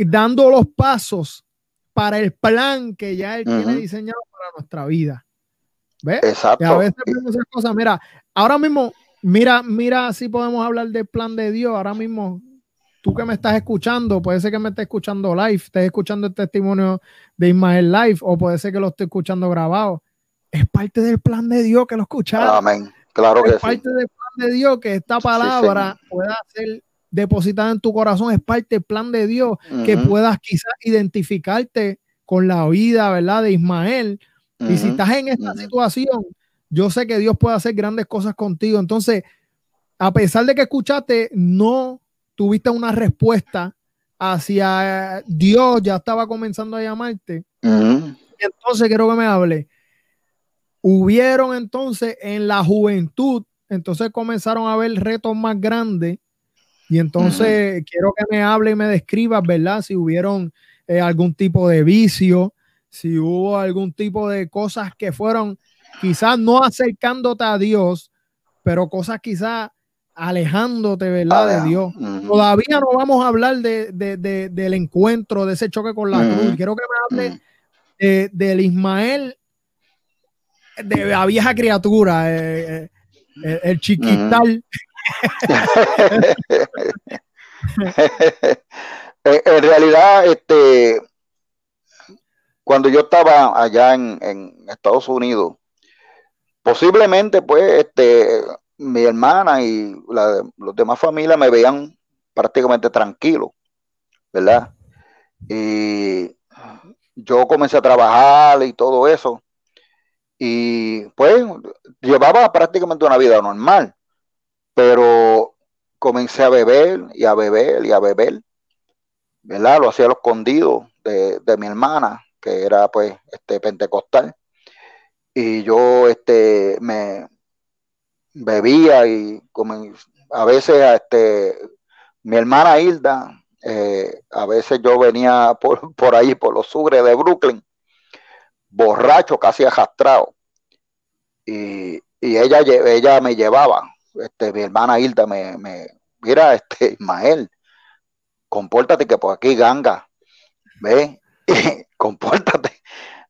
[SPEAKER 1] dando los pasos para el plan que ya Él tiene diseñado para nuestra vida. ¿Ves?
[SPEAKER 2] Exacto.
[SPEAKER 1] Y a veces vemos esas cosas. Mira, ahora mismo, mira, mira si podemos hablar del plan de Dios. Ahora mismo, tú que me estás escuchando, puede ser que me estés escuchando live, estés escuchando el testimonio de Ismael live, o puede ser que lo esté escuchando grabado. Es parte del plan de Dios que lo escucharon.
[SPEAKER 2] Amén. Claro que
[SPEAKER 1] es
[SPEAKER 2] sí.
[SPEAKER 1] parte del plan de Dios que esta palabra pueda ser depositada en tu corazón. Es parte del plan de Dios que puedas quizás identificarte con la vida, ¿verdad? De Ismael. Y si estás en esta
[SPEAKER 2] ujú.
[SPEAKER 1] situación, yo sé que Dios puede hacer grandes cosas contigo. Entonces, a pesar de que escuchaste, no tuviste una respuesta hacia Dios, ya estaba comenzando a llamarte. Entonces, quiero que me hable. Hubieron entonces en la juventud, entonces comenzaron a haber retos más grandes. Y entonces quiero que me hable y me describas, ¿verdad? Si hubieron eh, algún tipo de vicio, si hubo algún tipo de cosas que fueron quizás no acercándote a Dios, pero cosas quizás alejándote, ¿verdad? De
[SPEAKER 2] Aleja.
[SPEAKER 1] Dios. Todavía no vamos a hablar de, de- de- del encuentro, de ese choque con la cruz. Quiero que me hable de- del Ismael, de la vieja criatura, eh, eh, el, el chiquital.
[SPEAKER 2] en, en realidad, este, cuando yo estaba allá en, en Estados Unidos, posiblemente, pues, este, mi hermana y la, los demás familias me veían prácticamente tranquilo, ¿verdad? Y yo comencé a trabajar y todo eso. Y pues llevaba prácticamente una vida normal, pero comencé a beber y a beber y a beber, ¿verdad? Lo hacía a lo escondido de, de mi hermana, que era pues este pentecostal. Y yo este me bebía y comen- a veces este mi hermana Hilda, eh, a veces yo venía por, por ahí, por los sugres de Brooklyn, borracho, casi arrastrado. Y, y ella, ella me llevaba, este, mi hermana Hilda me, me mira, este, Ismael, compórtate que por aquí ganga, ve, compórtate.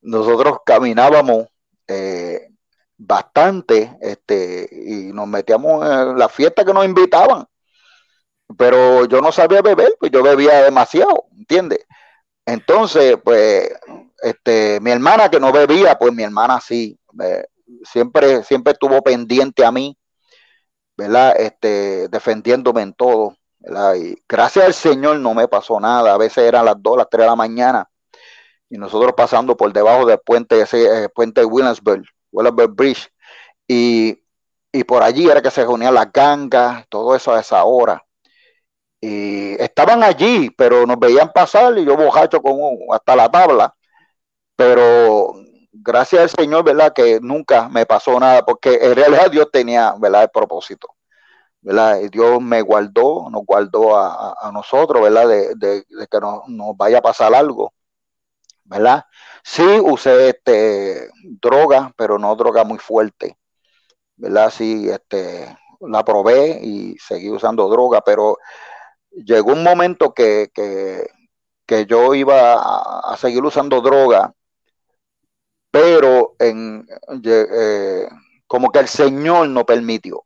[SPEAKER 2] nosotros caminábamos eh, bastante este, y nos metíamos en la fiesta que nos invitaban. Pero yo no sabía beber, pues yo bebía demasiado, ¿entiendes? Entonces, pues, este, mi hermana que no bebía, pues mi hermana sí, siempre, siempre estuvo pendiente a mí, ¿verdad? Este, defendiéndome en todo. Y gracias al Señor no me pasó nada, a veces eran las 2, las 3 de la mañana, y nosotros pasando por debajo del puente, ese eh, puente de Williamsburg, Bridge, y, y por allí era que se reunían las gangas, todo eso a esa hora. Y estaban allí, pero nos veían pasar y yo bojacho como hasta la tabla. Pero gracias al Señor, ¿verdad? Que nunca me pasó nada, porque en realidad Dios tenía, ¿verdad? El propósito, ¿verdad? Dios me guardó, nos guardó a, nosotros, ¿verdad? De, que no, nos vaya a pasar algo, ¿verdad? Sí usé este, droga, pero no droga muy fuerte, ¿verdad? Sí, este, la probé y seguí usando droga, pero llegó un momento que, que, yo iba a, seguir usando droga, pero en, eh, como que el Señor no permitió.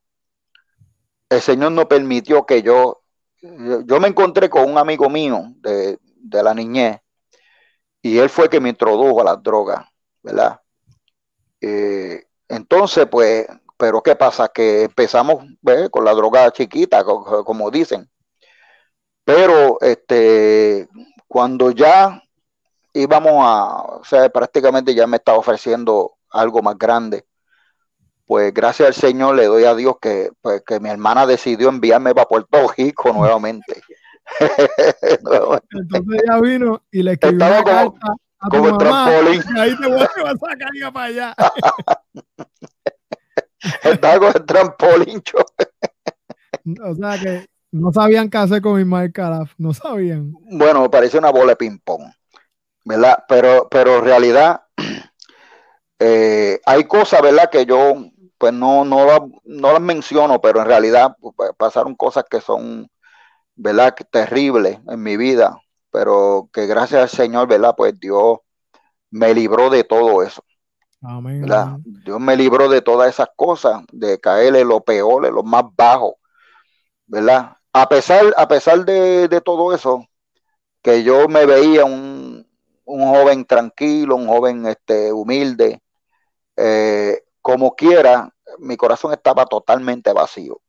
[SPEAKER 2] El Señor no permitió que yo, yo, me encontré con un amigo mío de, la niñez y él fue que me introdujo a las drogas, ¿verdad? Eh, entonces, pues, pero ¿qué pasa? Que empezamos con la droga chiquita, como dicen. Pero este, cuando ya íbamos a, o sea, prácticamente ya me estaba ofreciendo algo más grande, pues gracias al Señor le doy a Dios que, pues, que mi hermana decidió enviarme para Puerto Rico nuevamente.
[SPEAKER 1] Entonces ella vino y le escribió una carta a tu mamá, y ahí te voy a sacar para allá.
[SPEAKER 2] Estaba con el trampolín.
[SPEAKER 1] o sea que no sabían qué hacer con Ismael Calaf, no sabían.
[SPEAKER 2] Bueno, me parece una bola de ping-pong, ¿verdad? Pero, pero en realidad eh, hay cosas, ¿verdad? Que yo pues no, no, no las menciono, pero en realidad pues, pasaron cosas que son, ¿verdad? Terribles en mi vida, pero que gracias al Señor, ¿verdad? Pues Dios me libró de todo eso. Amén. Dios me libró de todas esas cosas, de caerle lo peor, lo más bajo, ¿verdad? a pesar, a pesar de, todo eso, que yo me veía un, joven tranquilo, un joven este, humilde, eh, como quiera, mi corazón estaba totalmente vacío.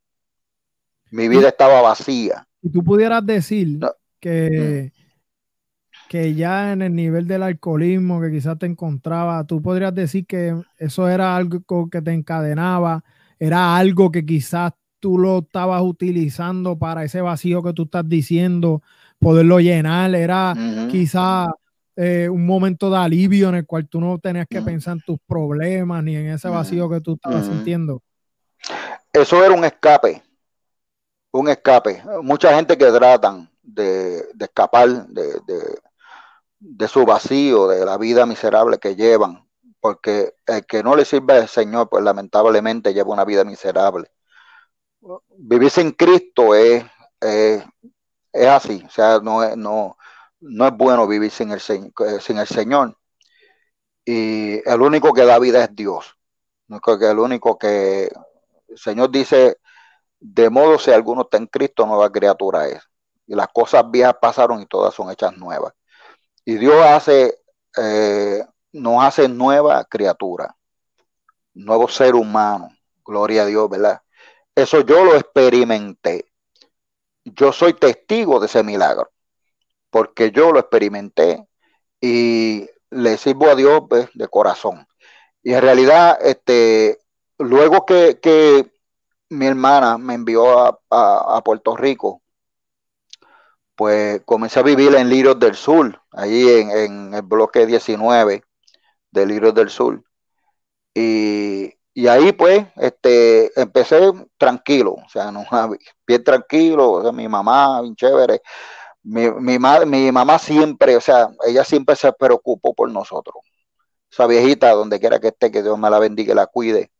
[SPEAKER 2] Mi vida estaba vacía.
[SPEAKER 1] Y tú pudieras decir que, mm. que ya en el nivel del alcoholismo que quizás te encontraba, tú podrías decir que eso era algo que te encadenaba, era algo que quizás tú lo estabas utilizando para ese vacío que tú estás diciendo, poderlo llenar, era quizá eh, un momento de alivio en el cual tú no tenías que pensar en tus problemas ni en ese vacío que tú estabas sintiendo.
[SPEAKER 2] Eso era un escape, un escape. Mucha gente que tratan de, escapar de, de, su vacío, de la vida miserable que llevan, porque el que no le sirve al Señor, pues lamentablemente lleva una vida miserable vivir sin Cristo es, es, así, o sea, no es, no, no es bueno vivir sin el, eh, sin el Señor. Y el único que da vida es Dios. El único que el Señor dice, de modo si alguno está en Cristo, nueva criatura es. Y las cosas viejas pasaron y todas son hechas nuevas. Y Dios hace, eh, nos hace nueva criatura, nuevo ser humano. Gloria a Dios, ¿verdad? Eso yo lo experimenté. Yo soy testigo de ese milagro, porque yo lo experimenté y le sirvo a Dios pues, de corazón. Y en realidad, este, luego que, mi hermana me envió a, Puerto Rico, pues comencé a vivir en Liros del Sur, allí en, el bloque 19 de Liros del Sur. Y y ahí pues este, empecé tranquilo, o sea, no, bien tranquilo, o sea, mi mamá, bien chévere. Mi, mi, mi mamá siempre, o sea, ella siempre se preocupó por nosotros. Esa viejita, donde quiera que esté, que Dios me la bendiga y la cuide.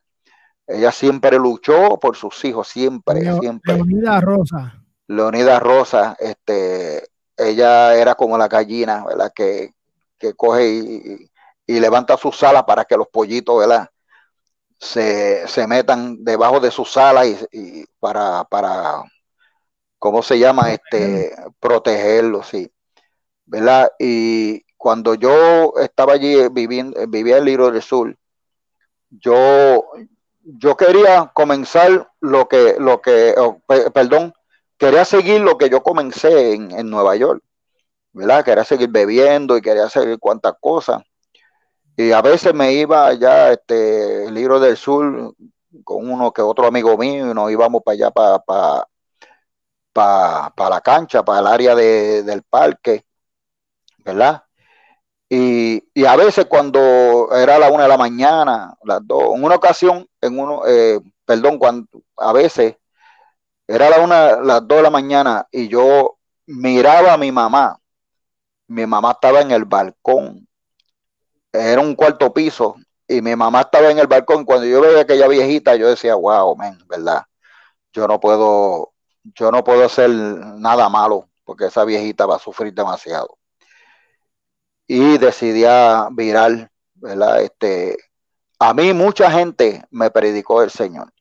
[SPEAKER 2] Ella siempre luchó por sus hijos, siempre, siempre.
[SPEAKER 1] Leonida Rosa.
[SPEAKER 2] Leonida Rosa, este, ella era como la gallina, ¿verdad? Que, que coge y, y levanta su sala para que los pollitos, ¿verdad? Se, metan debajo de su sala y, para, para, ¿cómo se llama? Este, protegerlos, sí. ¿Verdad? Y cuando yo estaba allí viviendo, vivía en Libro del Sur, yo, yo quería comenzar lo que, lo que, perdón, quería seguir lo que yo comencé en, en Nueva York, ¿verdad? Quería seguir bebiendo y quería seguir cuantas cosas. Y a veces me iba allá, este, el libro del sur, con uno que otro amigo mío, y nos íbamos para allá, para, para, para, la cancha, para el área del parque, ¿verdad? Y, a veces cuando era la una de la mañana, las dos, en una ocasión, en uno, eh, perdón, cuando a veces era la una, las dos de la mañana y yo miraba a mi mamá. Mi mamá estaba en el balcón. Era un cuarto piso y mi mamá estaba en el balcón. Cuando yo veía aquella viejita, yo decía, wow, men, ¿verdad? Yo no puedo, yo no puedo hacer nada malo porque esa viejita va a sufrir demasiado. Y decidí virar, ¿verdad? Este, a mí mucha gente me predicó el Señor.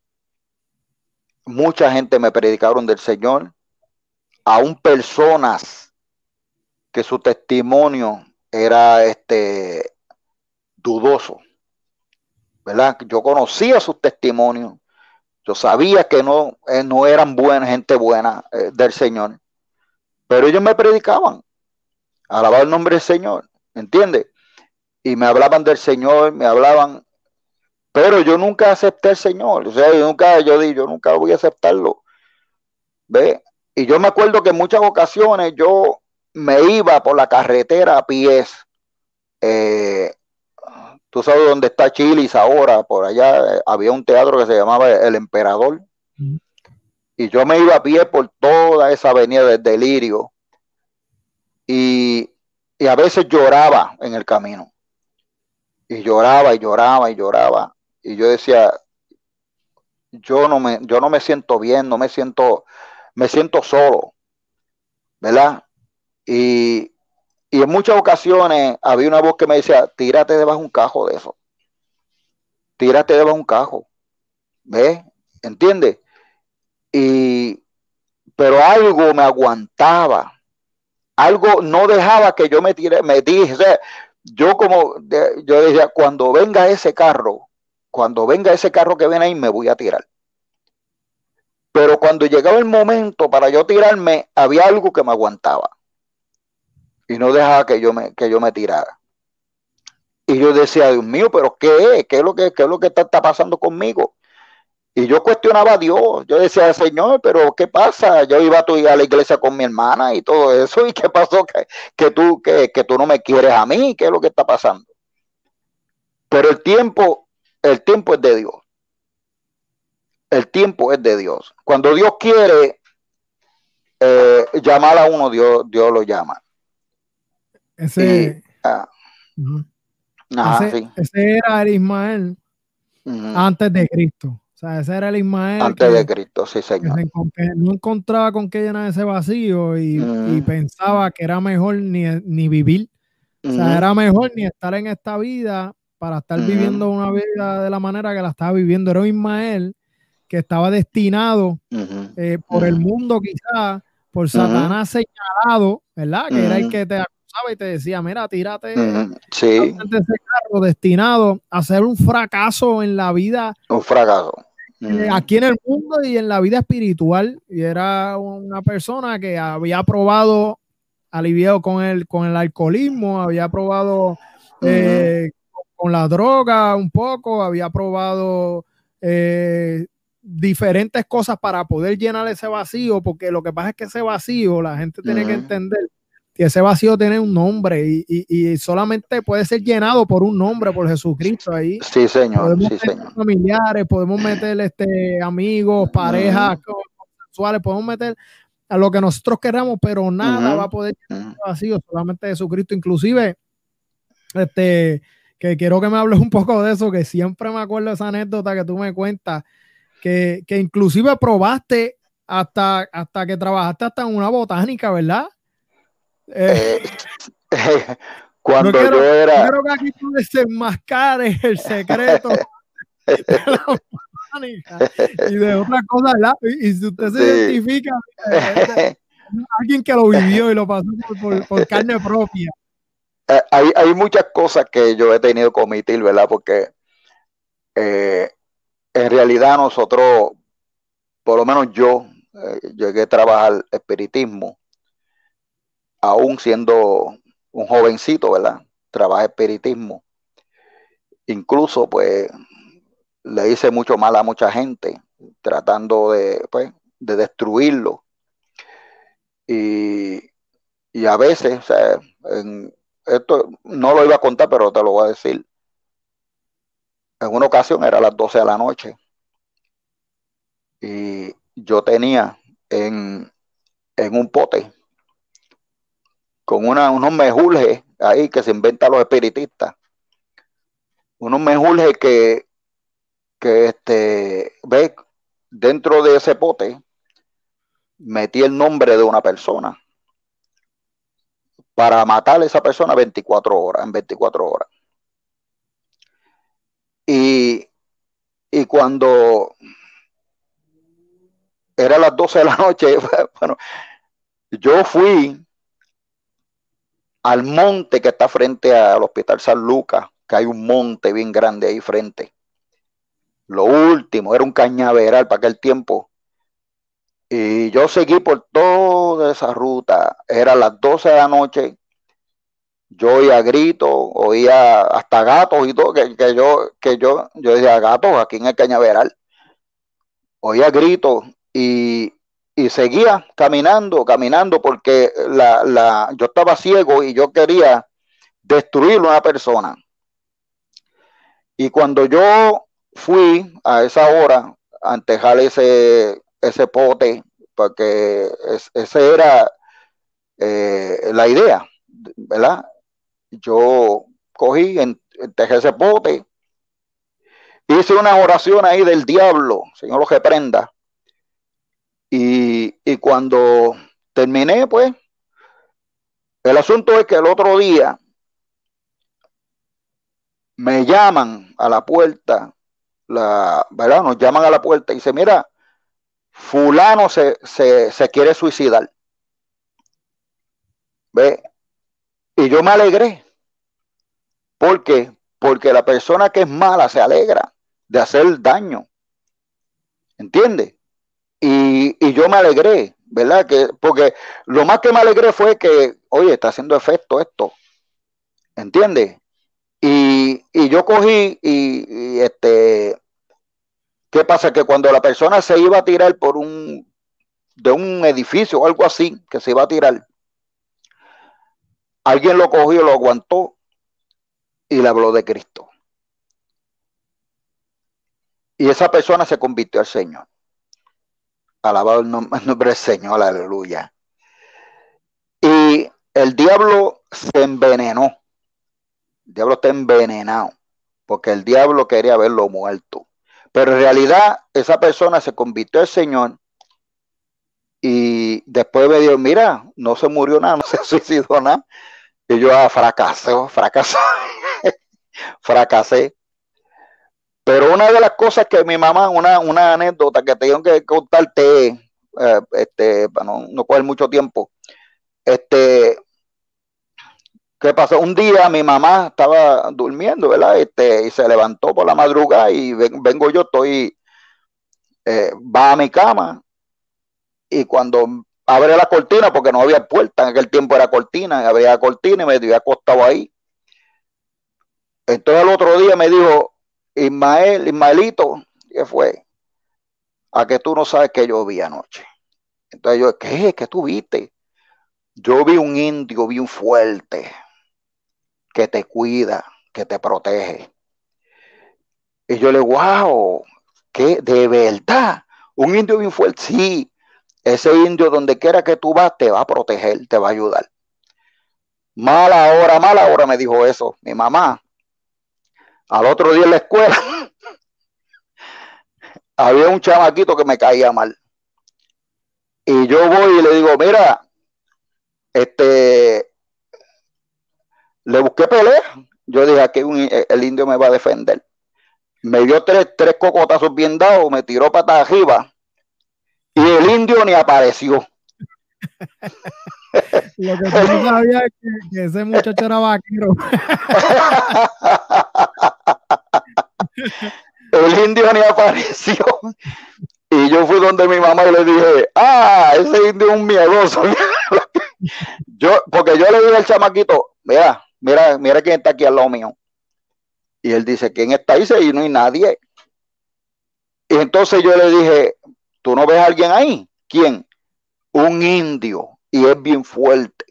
[SPEAKER 2] Mucha gente me predicaron del Señor, aún personas que su testimonio era este dudoso, ¿verdad? Yo conocía sus testimonios, yo sabía que no, eh, no eran buenas, gente buena eh, del Señor, pero ellos me predicaban, alababa el nombre del Señor, ¿entiendes? Y me hablaban del Señor, me hablaban pero yo nunca acepté al Señor. O sea, yo nunca, yo digo, yo nunca voy a aceptarlo. ¿Ve? Y yo me acuerdo que en muchas ocasiones yo me iba por la carretera a pies. Eh, tú sabes dónde está Chilis ahora, por allá eh, había un teatro que se llamaba El Emperador. Y yo me iba a pie por toda esa avenida del delirio. Y, y a veces lloraba en el camino. Y lloraba y lloraba y lloraba y yo decía, yo no me, yo no me siento bien, no me siento, me siento solo, ¿verdad? Y, en muchas ocasiones había una voz que me decía, tírate debajo de un cajo de eso, tírate debajo de un cajo, ¿ves? ¿Entiendes? Y, pero algo me aguantaba, algo no dejaba que yo me tire, me dije, yo como, yo decía, cuando venga ese carro, cuando venga ese carro que viene ahí, me voy a tirar. Pero cuando llegaba el momento para yo tirarme, había algo que me aguantaba. Y no dejaba que yo me, que yo me tirara. Y yo decía, Dios mío, pero ¿qué es? ¿Qué es lo que, es lo que está, pasando conmigo? Y yo cuestionaba a Dios. Yo decía, Señor, pero ¿qué pasa? Yo iba a, la iglesia con mi hermana y todo eso. ¿Y qué pasó? Que, tú, que, que tú no me quieres a mí. ¿Qué es lo que está pasando? Pero el tiempo el tiempo es de Dios. El tiempo es de Dios. Cuando Dios quiere eh, llamar a uno, Dios, Dios lo llama.
[SPEAKER 1] Ese, ah, ese, era el Ismael antes de Cristo. O sea, ese era el Ismael.
[SPEAKER 2] Antes de Cristo, sí, señor.
[SPEAKER 1] no encontraba con qué llenar ese vacío y, pensaba que era mejor ni, ni vivir. O sea, era mejor ni estar en esta vida para estar viviendo una vida de la manera que la estaba viviendo. Era un Ismael que estaba destinado eh, por el mundo quizás, por Satanás señalado, ¿verdad? Que era el que te acusaba y te decía, mira, tírate
[SPEAKER 2] sí.
[SPEAKER 1] de ese carro, destinado a ser un fracaso en la vida.
[SPEAKER 2] Un fracaso.
[SPEAKER 1] Eh, aquí en el mundo y en la vida espiritual. Y era una persona que había probado aliviado con el, con el alcoholismo, había probado eh, con la droga un poco, había probado eh, diferentes cosas para poder llenar ese vacío, porque lo que pasa es que ese vacío, la gente tiene que entender ese vacío tiene un nombre y, solamente puede ser llenado por un nombre, por Jesucristo ahí.
[SPEAKER 2] Sí, señor.
[SPEAKER 1] Podemos
[SPEAKER 2] sí,
[SPEAKER 1] meter familiares, podemos meter este, amigos, parejas sexuales, podemos meter a lo que nosotros queramos, pero nada va a poder llenar ese vacío, solamente Jesucristo. Inclusive, este, que quiero que me hables un poco de eso, que siempre me acuerdo de esa anécdota que tú me cuentas, que, inclusive probaste hasta, hasta que trabajaste hasta en una botánica, ¿verdad?
[SPEAKER 2] Eh, Cuando yo era.
[SPEAKER 1] Yo creo que aquí tú desenmascares el secreto de la y de otras cosas. Y, si usted se identifica, eh, alguien que lo vivió y lo pasó por, carne propia.
[SPEAKER 2] Eh, hay, hay, muchas cosas que yo he tenido que omitir, ¿verdad? Porque eh, en realidad nosotros, por lo menos yo, llegué a trabajar espiritismo, aún siendo un jovencito, ¿verdad? Trabaja espiritismo. Incluso, pues, le hice mucho mal a mucha gente, tratando de, pues, de destruirlo. Y, a veces, o sea, esto no lo iba a contar, pero te lo voy a decir. En una ocasión era a las 12 de la noche y yo tenía en, en un pote con una, unos mejuljes ahí que se inventan los espiritistas. Unos mejuljes que, que este, ve, dentro de ese pote metí el nombre de una persona para matar a esa persona 24 horas, en 24 horas. Y, y cuando era las 12 de la noche, bueno, yo fui al monte que está frente al Hospital San Lucas, que hay un monte bien grande ahí frente. Lo último, era un cañaveral para aquel tiempo. Y yo seguí por toda esa ruta. Era las 12 de la noche. Yo oía gritos, oía hasta gatos y todo, que, yo, que yo, yo decía gatos aquí en el cañaveral. Oía gritos y, y seguía caminando, caminando, porque la, la, yo estaba ciego y yo quería destruir una persona. Y cuando yo fui a esa hora a antejar ese, ese pote, porque ese era eh, la idea, ¿verdad? Yo cogí, entejé ese pote, hice una oración ahí del diablo, Señor lo que prenda y, cuando terminé, pues, el asunto es que el otro día me llaman a la puerta, la, ¿verdad? Nos llaman a la puerta y dice, mira, fulano se, se, quiere suicidar. ¿Ve? Y yo me alegré. ¿Por qué? Porque la persona que es mala se alegra de hacer daño. ¿Entiendes? Y, yo me alegré, ¿verdad? Que, porque lo más que me alegré fue que, oye, está haciendo efecto esto. ¿Entiendes? Y, yo cogí y, este, ¿qué pasa? Que cuando la persona se iba a tirar por un, de un edificio o algo así, que se iba a tirar, alguien lo cogió, lo aguantó y le habló de Cristo. Y esa persona se convirtió al Señor. Alabado el nombre, del Señor, aleluya. Y el diablo se envenenó. El diablo está envenenado, porque el diablo quería verlo muerto. Pero en realidad esa persona se convirtió al Señor y después me dijo, mira, no se murió nada, no se suicidó nada. Y yo ah, fracasé, fracasé, fracasé. Pero una de las cosas que mi mamá, una, una anécdota que tengo que contarte, eh, este, para no, no mucho tiempo, este, ¿qué pasó? Un día mi mamá estaba durmiendo, ¿verdad? Este, y se levantó por la madrugada y vengo yo, estoy, eh, va a mi cama y cuando abre la cortina, porque no había puerta, en aquel tiempo era cortina, había cortina y me había acostado ahí. Entonces el otro día me dijo, Ismael, Ismaelito, ¿qué fue? A que tú no sabes que yo vi anoche. Entonces yo, ¿qué? ¿Qué tú viste? Yo vi un indio bien fuerte que te cuida, que te protege. Y yo le wow, ¿qué? ¿De verdad? Un indio bien fuerte, sí. Ese indio, donde quiera que tú vas, te va a proteger, te va a ayudar. Mala hora, mala hora me dijo eso mi mamá. Al otro día en la escuela había un chamaquito que me caía mal. Y yo voy y le digo, mira, este, le busqué pelea. Yo dije, aquí el indio me va a defender. Me dio tres, tres cocotazos bien dados, me tiró patas arriba y el indio ni apareció.
[SPEAKER 1] Lo que tú no sabías es que, ese muchacho era vaquero.
[SPEAKER 2] el indio ni apareció. Y yo fui donde mi mamá y le dije, ah, ese indio es un miedoso. yo, porque yo le dije al chamaquito, mira, mira, mira quién está aquí al lado mío. Y él dice, ¿quién está ahí? Y no hay nadie. Y entonces yo le dije, ¿tú no ves a alguien ahí? ¿Quién? Un indio. Y es bien fuerte.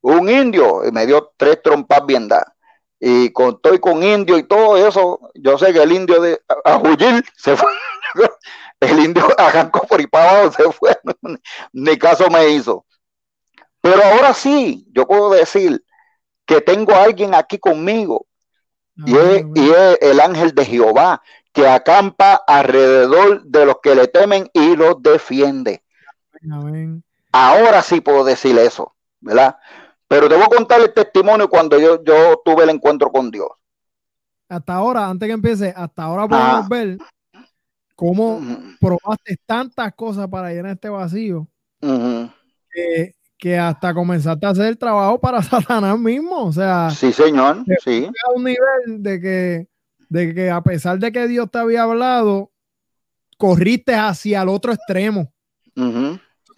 [SPEAKER 2] Un indio. Y me dio tres trompas bien dadas. Y con, estoy con indio y todo eso, yo sé que el indio de a, se fue. el indio arrancó por y para abajo, se fue. Ni caso me hizo. Pero ahora sí, yo puedo decir que tengo a alguien aquí conmigo. y, es, y es el ángel de Jehová que acampa alrededor de los que le temen y los defiende. Ahora sí puedo decir eso, ¿verdad? Pero debo contar el testimonio cuando yo, yo tuve el encuentro con Dios.
[SPEAKER 1] Hasta ahora, antes que empiece, hasta ahora podemos ah. ver cómo probaste tantas cosas para llenar este vacío que, que, hasta comenzaste a hacer el trabajo para Satanás mismo. O sea,
[SPEAKER 2] sí, señor. Sí.
[SPEAKER 1] A un nivel de que, de que a pesar de que Dios te había hablado, corriste hacia el otro extremo.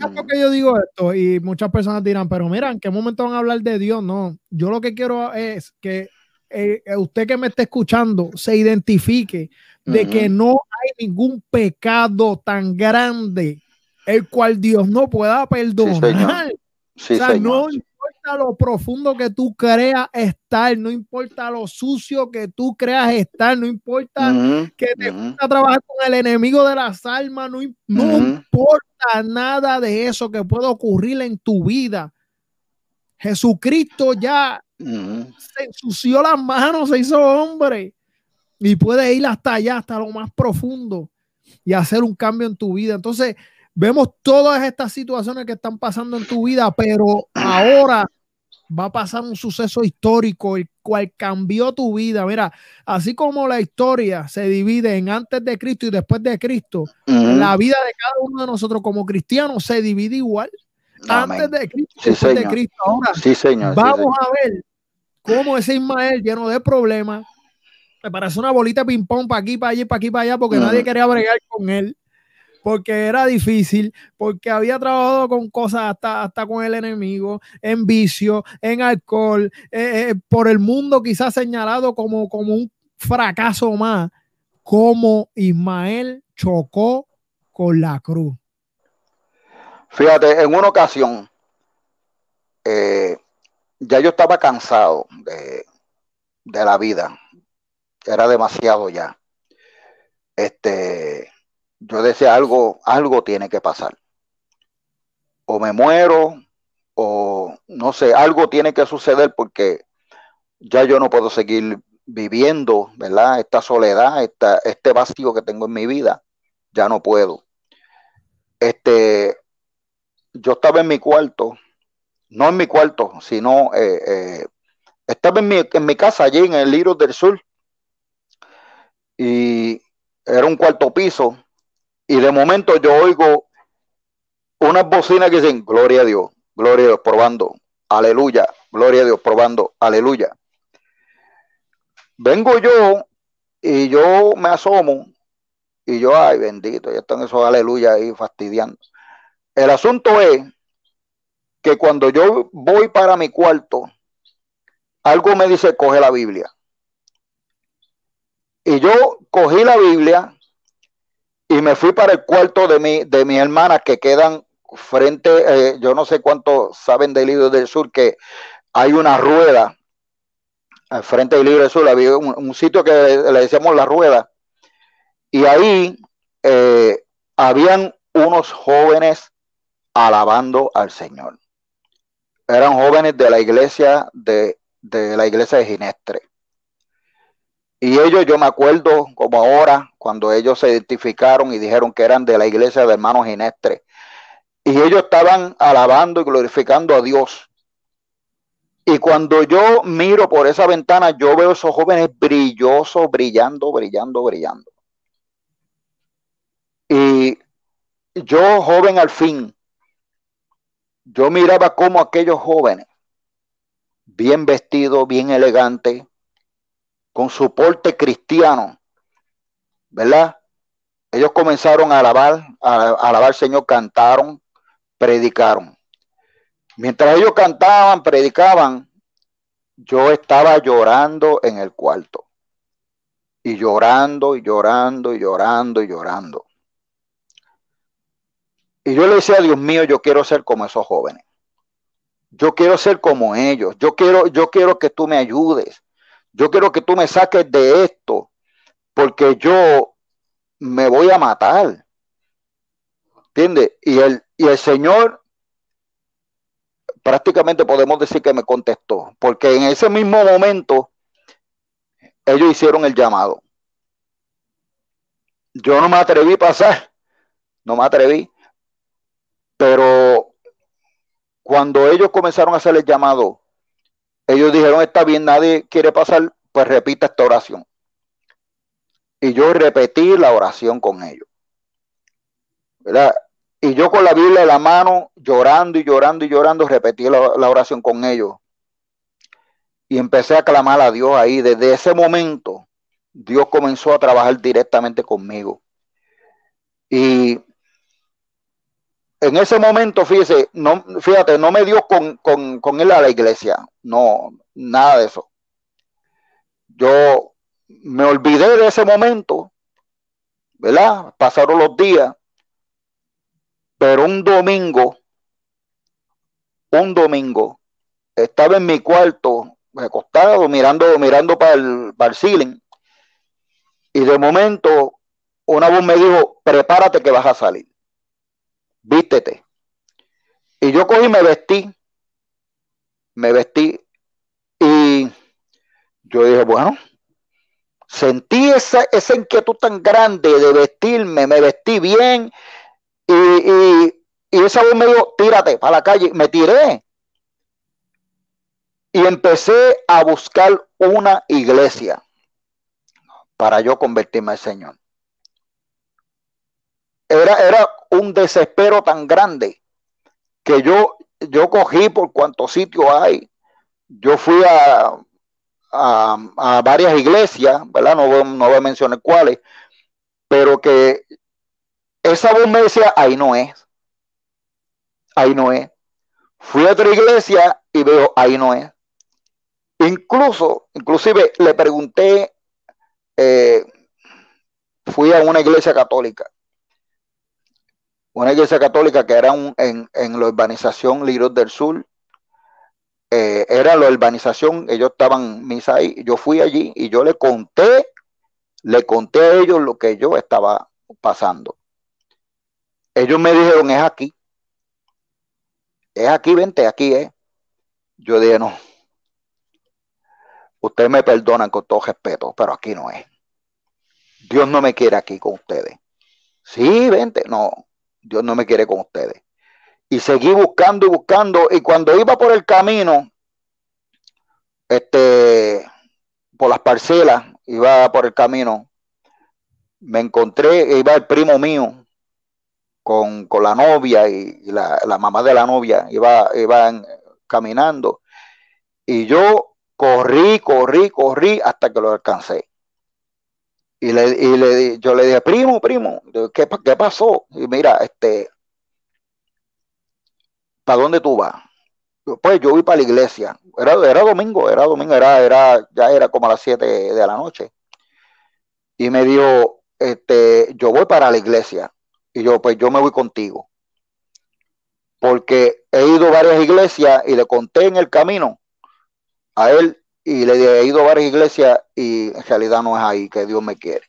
[SPEAKER 1] ¿Por qué yo digo esto? Y muchas personas dirán, pero mira, ¿en qué momento van a hablar de Dios? No, yo lo que quiero es que eh, usted que me esté escuchando se identifique de que no hay ningún pecado tan grande el cual Dios no pueda perdonar. o sea, no importa lo profundo que tú creas estar, no importa lo sucio que tú creas estar, no importa que te gusta trabajar con el enemigo de las almas, no, no importa nada de eso que pueda ocurrir en tu vida. Jesucristo ya se ensució las manos, se hizo hombre y puede ir hasta allá, hasta lo más profundo y hacer un cambio en tu vida. Entonces, vemos todas estas situaciones que están pasando en tu vida, pero ahora va a pasar un suceso histórico, el cual cambió tu vida. Mira, así como la historia se divide en antes de Cristo y después de Cristo, la vida de cada uno de nosotros como cristianos se divide igual. Antes de Cristo y después de Cristo. Ahora,
[SPEAKER 2] sí, señor,
[SPEAKER 1] vamos a ver cómo ese Ismael lleno de problemas, me parece una bolita de ping-pong para aquí, para allá, para aquí, para allá, porque nadie quería bregar con él, porque era difícil, porque había trabajado con cosas hasta, hasta con el enemigo, en vicio, en alcohol, eh, eh, por el mundo quizás señalado como, como un fracaso más, como Ismael chocó con la cruz.
[SPEAKER 2] Fíjate, en una ocasión, eh, ya yo estaba cansado de, de la vida, era demasiado ya. Este, yo decía algo, algo tiene que pasar. O me muero, o no sé, algo tiene que suceder porque ya yo no puedo seguir viviendo, ¿verdad? Esta soledad, esta, este vacío que tengo en mi vida, ya no puedo. Este, yo estaba en mi cuarto, no en mi cuarto, sino eh, eh, estaba en mi, en mi casa allí en el Libro del Sur, y era un cuarto piso y de momento yo oigo unas bocinas que dicen, gloria a Dios, gloria a Dios, probando, aleluya, gloria a Dios, probando, aleluya. Vengo yo y yo me asomo y yo, ay bendito, ya están esos aleluya ahí fastidiando. El asunto es que cuando yo voy para mi cuarto, algo me dice, coge la Biblia. Y yo cogí la Biblia y me fui para el cuarto de mi, de mis hermanas que quedan frente, eh, yo no sé cuántos saben del libro del sur, que hay una rueda al frente del libro del sur, había un, sitio que le, decíamos la rueda, y ahí eh, habían unos jóvenes alabando al Señor. Eran jóvenes de la iglesia de, de la iglesia de Ginestre. Y ellos, yo me acuerdo como ahora, cuando ellos se identificaron y dijeron que eran de la iglesia de hermanos Ginestre. Y ellos estaban alabando y glorificando a Dios. Y cuando yo miro por esa ventana, yo veo esos jóvenes brillosos, brillando, brillando, brillando. Y yo, joven al fin, yo miraba como aquellos jóvenes, bien vestidos, bien elegantes, con su porte cristiano, ¿verdad? Ellos comenzaron a alabar, a, alabar al Señor, cantaron, predicaron. Mientras ellos cantaban, predicaban, yo estaba llorando en el cuarto. Y llorando, y llorando, y llorando, y llorando. Y yo le decía, Dios mío, yo quiero ser como esos jóvenes. Yo quiero ser como ellos. Yo quiero, yo quiero que tú me ayudes. Yo quiero que tú me saques de esto. Porque yo me voy a matar. ¿Entiendes? Y el, y el Señor prácticamente podemos decir que me contestó. Porque en ese mismo momento ellos hicieron el llamado. Yo no me atreví a pasar. No me atreví. Pero cuando ellos comenzaron a hacer el llamado, ellos dijeron, está bien, nadie quiere pasar, pues repita esta oración. Y yo repetí la oración con ellos. ¿verdad? Y yo con la Biblia en la mano, llorando y llorando y llorando, repetí la, la, oración con ellos. Y empecé a clamar a Dios ahí. Desde ese momento, Dios comenzó a trabajar directamente conmigo. Y en ese momento, fíjese, no, fíjate, no me dio con, con, con él a la iglesia, no, nada de eso. Yo me olvidé de ese momento, ¿verdad? Pasaron los días, pero un domingo, un domingo, estaba en mi cuarto, acostado, mirando, mirando para el, para el ceiling, y de momento una voz me dijo, prepárate que vas a salir vístete. Y yo cogí me vestí, me vestí y yo dije, bueno, sentí esa, esa inquietud tan grande de vestirme, me vestí bien y, y, y esa voz me dijo, tírate para la calle, me tiré. Y empecé a buscar una iglesia para yo convertirme al Señor. Era, era un desespero tan grande que yo, yo cogí por cuantos sitios hay. Yo fui a, a, varias iglesias, ¿verdad? No, no voy a mencionar cuáles, pero que esa voz me ahí no es, ahí no es. Fui a otra iglesia y veo, ahí no es. Incluso, inclusive le pregunté, eh, fui a una iglesia católica una iglesia católica que era en, la urbanización Liros del Sur. Eh, era la urbanización, ellos estaban misa ahí. Yo fui allí y yo le conté, le conté a ellos lo que yo estaba pasando. Ellos me dijeron, es aquí. Es aquí, vente, aquí es. Yo dije, no. Ustedes me perdonan con todo respeto, pero aquí no es. Dios no me quiere aquí con ustedes. Sí, vente, no. Dios no me quiere con ustedes. Y seguí buscando y buscando. Y cuando iba por el camino, este, por las parcelas, iba por el camino, me encontré, iba el primo mío con, la novia y, la, mamá de la novia, iba, iban caminando. Y yo corrí, corrí, corrí hasta que lo alcancé. Y, le, y le, yo le dije, primo, primo, ¿qué, qué pasó? Y mira, este, ¿para dónde tú vas? Pues yo voy para la iglesia. Era, era domingo, era domingo, era, era, ya era como a las 7 de la noche. Y me dijo, este, yo voy para la iglesia. Y yo, pues yo me voy contigo. Porque he ido a varias iglesias y le conté en el camino a él y le he ido a varias iglesias y en realidad no es ahí que Dios me quiere.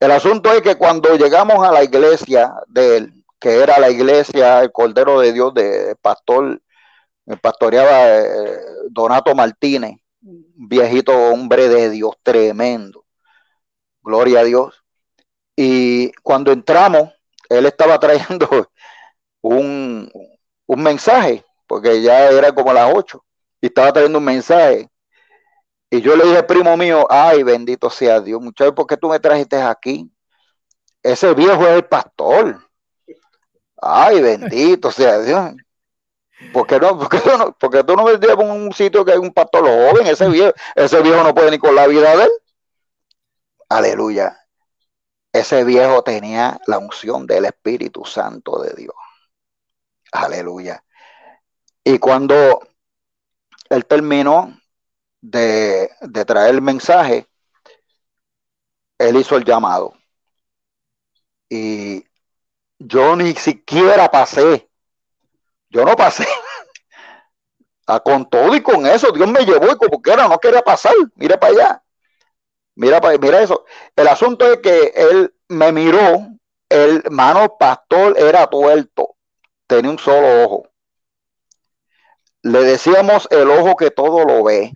[SPEAKER 2] El asunto es que cuando llegamos a la iglesia de él, que era la iglesia, el Cordero de Dios de pastor, me pastoreaba eh, Donato Martínez, viejito hombre de Dios tremendo. Gloria a Dios. Y cuando entramos, él estaba trayendo un, un mensaje, porque ya era como las ocho y estaba trayendo un mensaje. Y yo le dije, primo mío, ay, bendito sea Dios, muchacho, ¿por qué tú me trajiste aquí? Ese viejo es el pastor. Ay, bendito sea Dios. ¿Por qué no? ¿Por qué no, porque tú no me llevas a un sitio que hay un pastor joven? Ese viejo, ese viejo no puede ni con la vida de él. Aleluya. Ese viejo tenía la unción del Espíritu Santo de Dios. Aleluya. Y cuando él terminó de, de traer el mensaje, él hizo el llamado. Y yo ni siquiera pasé. Yo no pasé. A con todo y con eso, Dios me llevó y como que era, no quería pasar. Mira para allá. Mira, mira eso. El asunto es que él me miró, el mano pastor era tuerto, tenía un solo ojo. Le decíamos el ojo que todo lo ve,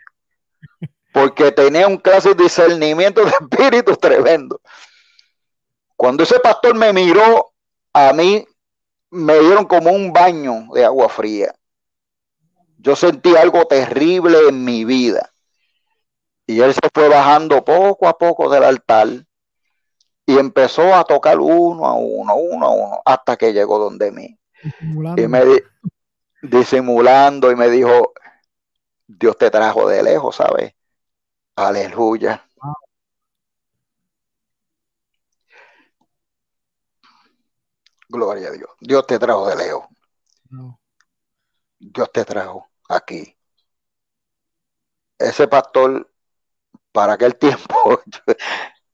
[SPEAKER 2] porque tenía un clase de discernimiento de espíritu tremendo. Cuando ese pastor me miró, a mí me dieron como un baño de agua fría. Yo sentí algo terrible en mi vida. Y él se fue bajando poco a poco del altar y empezó a tocar uno a uno, uno a uno, hasta que llegó donde mí. Y me disimulando y me dijo, Dios te trajo de lejos, ¿sabes? Aleluya. Gloria a Dios. Dios te trajo de lejos. Dios te trajo aquí. Ese pastor para aquel tiempo,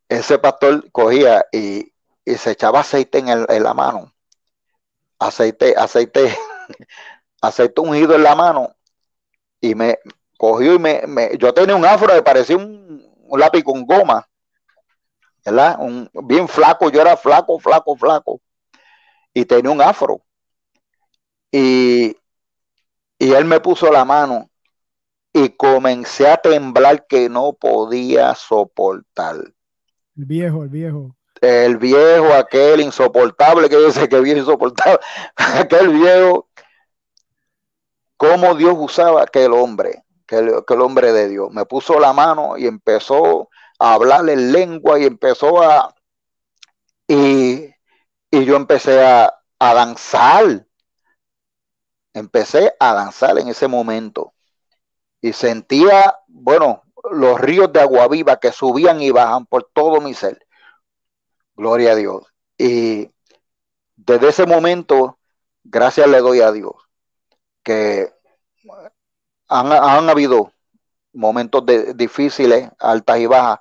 [SPEAKER 2] ese pastor cogía y, se echaba aceite en, la mano. Aceite, aceite, aceite ungido en la mano. Y me cogió y me, yo tenía un afro que parecía un, lápiz con goma. ¿Verdad? Un, bien flaco, yo era flaco, flaco, flaco. Y tenía un afro. Y, y él me puso la mano y comencé a temblar que no podía soportar.
[SPEAKER 1] El viejo, el viejo.
[SPEAKER 2] El viejo, aquel insoportable que yo sé que bien insoportable, aquel viejo, cómo Dios usaba aquel hombre, aquel, aquel hombre de Dios. Me puso la mano y empezó a hablarle en lengua y empezó a... Y, y yo empecé a, a danzar. Empecé a danzar en ese momento y sentía, bueno, los ríos de agua viva que subían y bajan por todo mi ser. Gloria a Dios. Y desde ese momento, gracias le doy a Dios, que han, habido momentos difíciles, altas y bajas,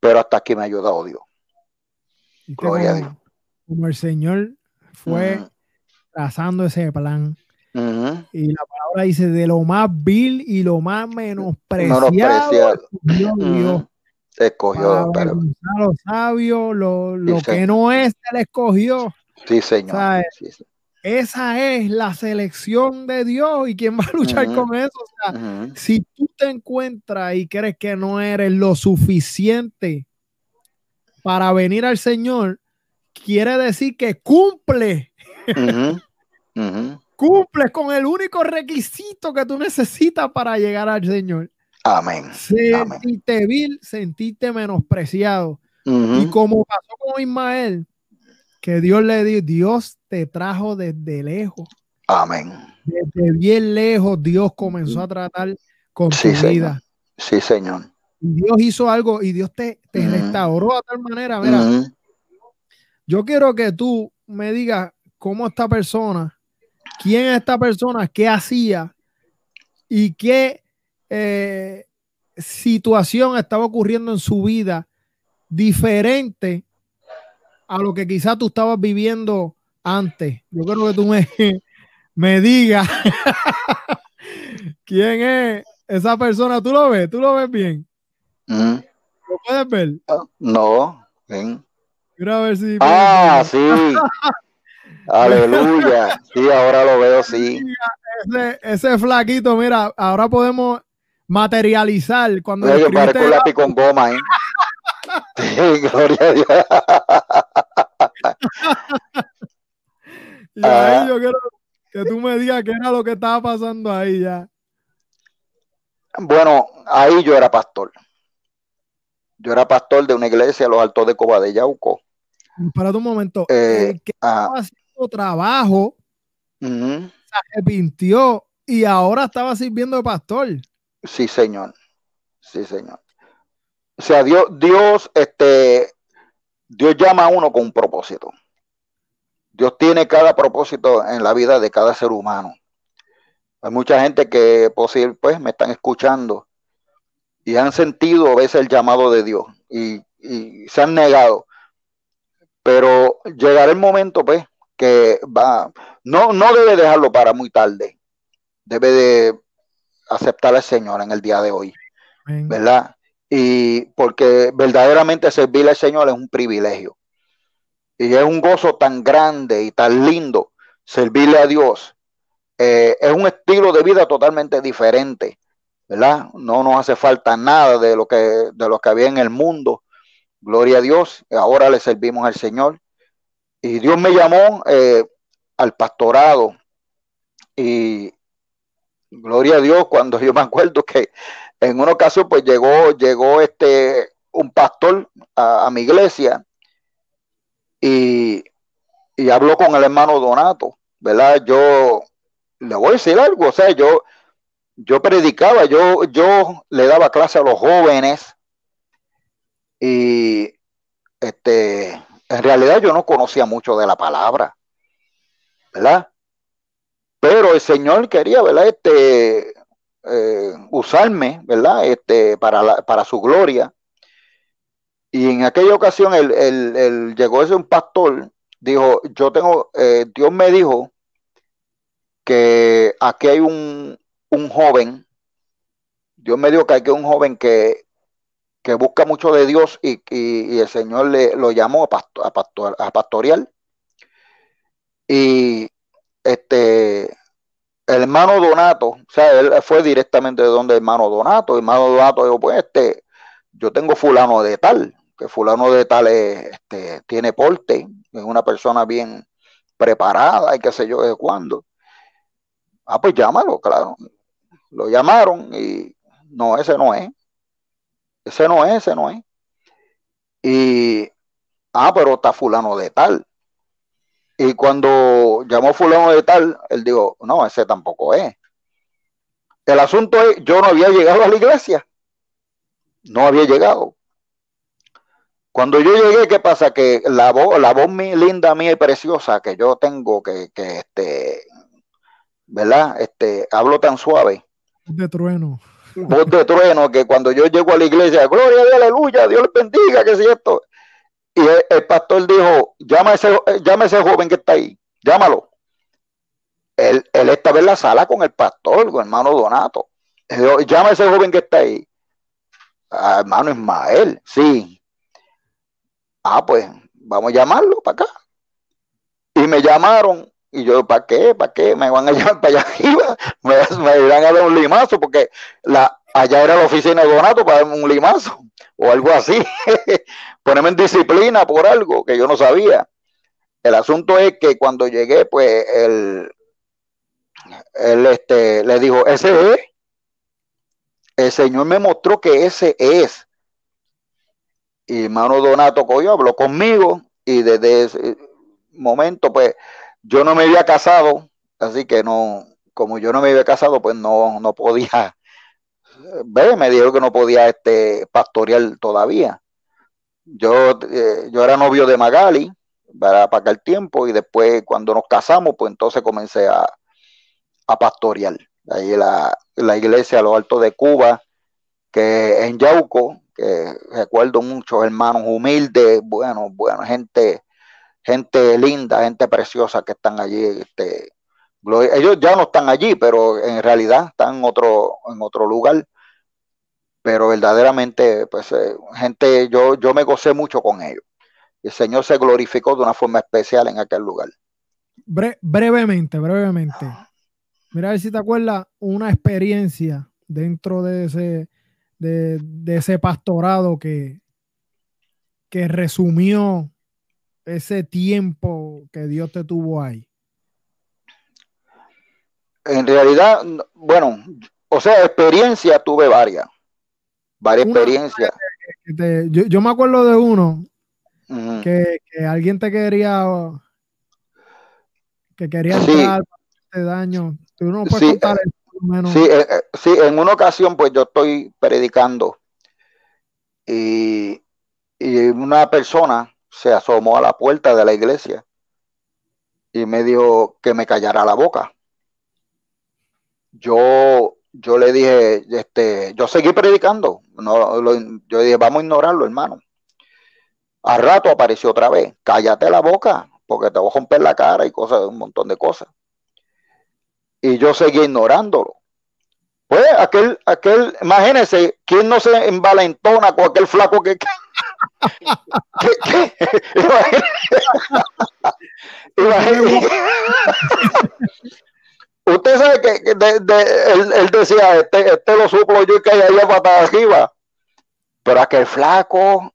[SPEAKER 2] pero hasta aquí me ha ayudado Dios.
[SPEAKER 1] Gloria a Dios. Como el Señor fue trazando ese plan y la palabra dice, de lo más vil y lo más menospreciado,
[SPEAKER 2] Dios, Se escogió.
[SPEAKER 1] Para lo sabio, lo, que no es, se le escogió.
[SPEAKER 2] Sí, señor.
[SPEAKER 1] Esa es la selección de Dios y quién va a luchar con eso. Si tú te encuentras y crees que no eres lo suficiente para venir al Señor, quiere decir que cumple cumples con el único requisito que tú necesitas para llegar al Señor.
[SPEAKER 2] Amén.
[SPEAKER 1] Sentiste vil, sentiste menospreciado. Y como pasó con Ismael, que Dios le dio, Dios te trajo desde lejos.
[SPEAKER 2] Amén.
[SPEAKER 1] Desde bien lejos, Dios comenzó a tratar con tu vida.
[SPEAKER 2] Sí, Señor.
[SPEAKER 1] Dios hizo algo y Dios te, restauró a tal manera. Mira, yo quiero que tú me digas cómo esta persona quién es esta persona, qué hacía y qué eh, situación estaba ocurriendo en su vida diferente a lo que quizás tú estabas viviendo antes. Yo creo que tú me, me digas quién es esa persona. ¿Tú lo ves? ¿Tú lo ves bien?
[SPEAKER 2] Mm.
[SPEAKER 1] ¿Lo puedes ver?
[SPEAKER 2] Ah, no, ven.
[SPEAKER 1] Quiero a ver si.
[SPEAKER 2] Ah, sí. Aleluya. Sí, ahora lo veo, sí.
[SPEAKER 1] Ese, flaquito, mira, ahora podemos materializar cuando.
[SPEAKER 2] Oye, parezco un lápiz con goma, ¿eh? sí, gloria a Dios.
[SPEAKER 1] Y ahí ah. yo quiero que tú me digas qué era lo que estaba pasando ahí ya.
[SPEAKER 2] Bueno, ahí yo era pastor. Yo era pastor de una iglesia a los altos de Coba de Yauco.
[SPEAKER 1] Para un momento, eh, que ah. estaba haciendo trabajo, se arrepintió y ahora estaba sirviendo de pastor.
[SPEAKER 2] Sí, señor. Sí, señor. O sea, Dios, Dios, este, Dios llama a uno con un propósito. Dios tiene cada propósito en la vida de cada ser humano. Hay mucha gente que posible, pues me están escuchando y han sentido a veces el llamado de Dios y, se han negado. Pero llegará el momento, pues, que va, no, no debe dejarlo para muy tarde. Debe de aceptar al Señor en el día de hoy. ¿Verdad? Y porque verdaderamente servirle al Señor es un privilegio. Y es un gozo tan grande y tan lindo servirle a Dios. Eh, es un estilo de vida totalmente diferente, ¿verdad? No nos hace falta nada de lo que, de lo que había en el mundo. Gloria a Dios. Ahora le servimos al Señor. Y Dios me llamó eh, al pastorado. Y gloria a Dios, cuando yo me acuerdo que en una ocasión pues llegó, llegó este, un pastor a, mi iglesia habló con el hermano Donato, ¿verdad? Yo le voy a decir algo, o sea, yo, yo predicaba, yo, yo le daba clase a los jóvenes y este, en realidad yo no conocía mucho de la palabra, ¿verdad? Pero el Señor quería, ¿verdad? Este, eh, usarme, ¿verdad? Este, para, para su gloria. Y en aquella ocasión el, llegó ese un pastor, dijo, yo tengo, eh, Dios me dijo que aquí hay un, joven, Dios me dijo que hay un joven que, que busca mucho de Dios y, el Señor le lo llamó a, pastor, a, a pastorear. Y este hermano Donato, o sea, él fue directamente de donde hermano Donato, hermano Donato dijo, pues este, yo tengo fulano de tal, que fulano de tal este, tiene porte, es una persona bien preparada y qué sé yo de cuándo. Ah, pues llámalo, claro. Lo llamaron y no, ese no es. Ese no es, ese no es. Y, ah, pero está fulano de tal. Y cuando llamó fulano de tal, él dijo, no, ese tampoco es. El asunto es, yo no había llegado a la iglesia. No había llegado. Cuando yo llegué, ¿qué pasa? Que la voz, la voz mi, linda, mía y preciosa que yo tengo, que, que este, ¿verdad? Este, hablo tan suave.
[SPEAKER 1] De trueno.
[SPEAKER 2] Voz de trueno, que cuando yo llego a la iglesia, gloria a Dios, aleluya, Dios le bendiga, que es cierto. Y el, pastor dijo, llama a, ese, llama ese joven que está ahí, llámalo. Él, él estaba en la sala con el pastor, con el hermano Donato. Dijo, llama a ese joven que está ahí. Ah, hermano Ismael, sí. Ah, pues vamos a llamarlo para acá. Y me llamaron y yo, ¿para qué? ¿Para qué? Me van a llamar para allá arriba. Me, me van a dar un limazo porque la, allá era la oficina de Donato para darme un limazo o algo así. Ponerme en disciplina por algo que yo no sabía. El asunto es que cuando llegué, pues él, él este, le dijo, ese es. El Señor me mostró que ese es. Y hermano Donato cogió, habló conmigo y desde ese momento, pues yo no me había casado, así que no, como yo no me había casado, pues no, no podía ve, me dijeron que no podía este, pastorear todavía. Yo, eh, yo era novio de Magali para pagar el tiempo y después cuando nos casamos, pues entonces comencé a, a pastorear. Ahí la, la iglesia a lo alto de Cuba, que en Yauco, que recuerdo muchos hermanos humildes, bueno, bueno, gente, gente linda, gente preciosa que están allí, este, ellos ya no están allí, pero en realidad están en otro, en otro lugar. Pero verdaderamente, pues, eh, gente, yo, yo me gocé mucho con ellos. El Señor se glorificó de una forma especial en aquel lugar.
[SPEAKER 1] brevemente, brevemente. Mira a ver si te acuerdas una experiencia dentro de ese, de, de ese pastorado que, que resumió ese tiempo que Dios te tuvo ahí
[SPEAKER 2] en realidad, bueno, o sea, experiencia tuve varias. Varias experiencias.
[SPEAKER 1] yo, me acuerdo de uno que, alguien te quería que quería entrar sí. daño. Tú no puedes
[SPEAKER 2] sí, contar Sí, eh, eh, sí, en una ocasión, pues yo estoy predicando y, y una persona se asomó a la puerta de la iglesia y me dijo que me callara la boca. Yo, yo le dije, este, yo seguí predicando. No, lo, yo dije, vamos a ignorarlo, hermano. Al rato apareció otra vez, cállate la boca, porque te voy a romper la cara y cosas, un montón de cosas. Y yo seguí ignorándolo. Pues aquel, aquel, imagínense, ¿quién no se envalentona con aquel flaco que, Usted sabe que, él, decía, este, este, lo suplo yo y que para para arriba. Pero aquel flaco.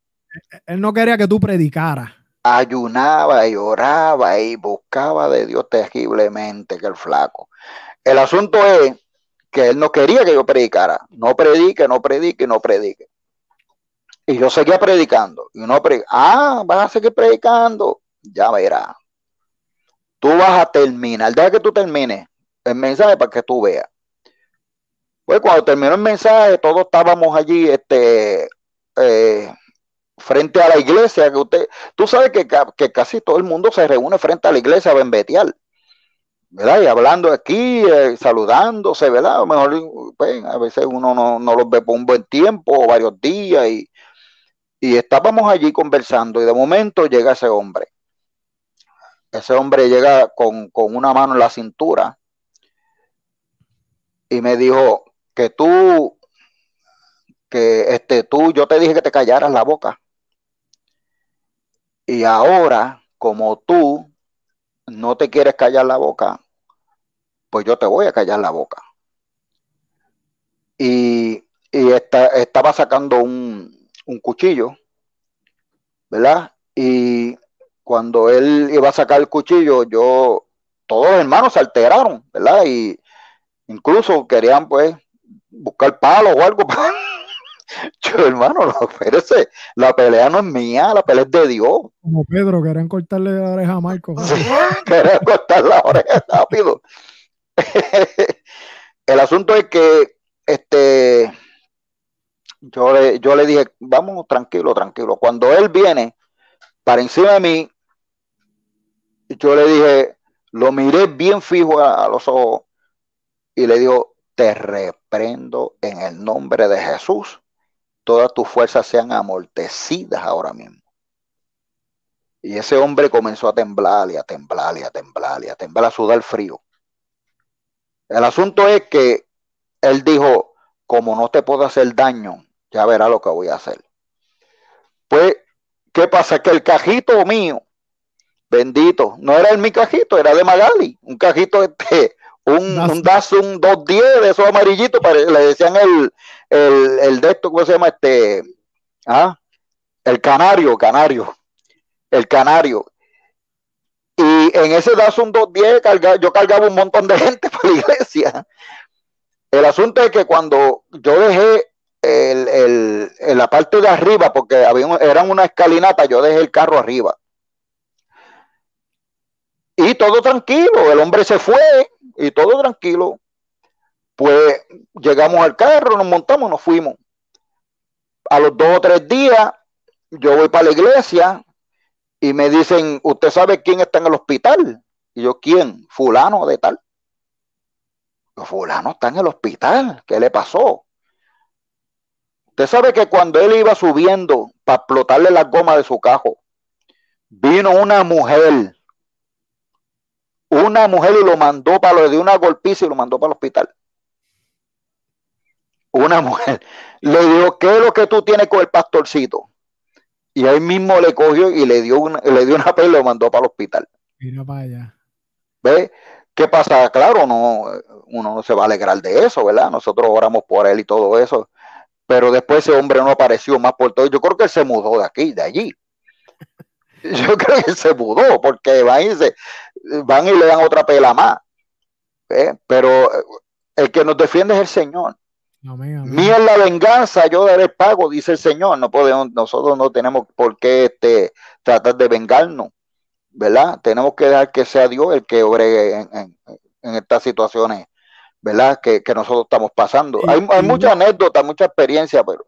[SPEAKER 1] Él no quería que tú predicaras.
[SPEAKER 2] Ayunaba y oraba y buscaba de Dios terriblemente que el flaco. El asunto es que él no quería que yo predicara. No predique, no predique, no predique. Y yo seguía predicando. Y uno ah, vas a seguir predicando. Ya verás. Tú vas a terminar. Deja que tú termines el mensaje para que tú veas. Pues cuando terminó el mensaje, todos estábamos allí, este, eh, frente a la iglesia, que usted, tú sabes que, que, casi todo el mundo se reúne frente a la iglesia a benbetear, Y hablando aquí, eh, saludándose, ¿verdad? Mejor, pues, a veces uno no, no los ve por un buen tiempo o varios días y, y estábamos allí conversando y de momento llega ese hombre. Ese hombre llega con, una mano en la cintura y me dijo que tú, que este, tú, yo te dije que te callaras la boca. Y ahora, como tú no te quieres callar la boca, pues yo te voy a callar la boca. Y, y estaba sacando un, un cuchillo, ¿verdad? Y cuando él iba a sacar el cuchillo, yo, todos los hermanos se alteraron, ¿verdad? Y incluso querían, pues, buscar palos o algo. yo, hermano, no, espérese, la pelea no es mía, la pelea es de Dios.
[SPEAKER 1] Como Pedro, querían cortarle la oreja a Marco.
[SPEAKER 2] querían cortar la oreja rápido. el asunto es que, este, yo le, yo le dije, vamos tranquilo, tranquilo. Cuando él viene para encima de mí, yo le dije, lo miré bien fijo a, los ojos y le digo, te reprendo en el nombre de Jesús. Todas tus fuerzas sean amortecidas ahora mismo. Y ese hombre comenzó a temblar y a temblar y a temblar y a temblar, a sudar frío. El asunto es que él dijo, como no te puedo hacer daño, ya verá lo que voy a hacer. Pues, ¿qué pasa? Que el cajito mío, bendito, no era el mi cajito, era de Magali, un cajito este, un, un Datsun 210 de esos amarillitos, le decían el, el, de esto, ¿cómo se llama? Este, ¿ah? el canario, canario, el canario. Y en ese Datsun 210 carga, yo cargaba un montón de gente para la iglesia. El asunto es que cuando yo dejé el, en la parte de arriba, porque había, eran una escalinata, yo dejé el carro arriba. Y todo tranquilo, el hombre se fue y todo tranquilo. Pues llegamos al carro, nos montamos, nos fuimos. A los dos o tres días, yo voy para la iglesia y me dicen, ¿usted sabe quién está en el hospital? Y yo, ¿quién? Fulano de tal. fulano está en el hospital, ¿qué le pasó? Usted sabe que cuando él iba subiendo para explotarle la goma de su cajo, vino una mujer, una mujer y lo mandó para lo de una golpiza y lo mandó para el hospital. Una mujer le dijo, ¿qué es lo que tú tienes con el pastorcito? Y él mismo le cogió y le dio una, le dio una pela y lo mandó para el hospital.
[SPEAKER 1] Vino para allá.
[SPEAKER 2] ¿Ve? ¿Qué pasa? Claro, no, uno no se va a alegrar de eso, ¿verdad? Nosotros oramos por él y todo eso pero después ese hombre no apareció más por todo. Yo creo que él se mudó de aquí, de allí. Yo creo que se mudó, porque van y, van y le dan otra pela más. Pero el que nos defiende es el Señor. Mía es la venganza, yo daré pago, dice el Señor. No podemos, nosotros no tenemos por qué este, tratar de vengarnos, ¿verdad? Tenemos que dejar que sea Dios el que obre en, estas situaciones, ¿verdad? Que, nosotros estamos pasando. hay, hay muchas anécdotas, mucha experiencia, pero.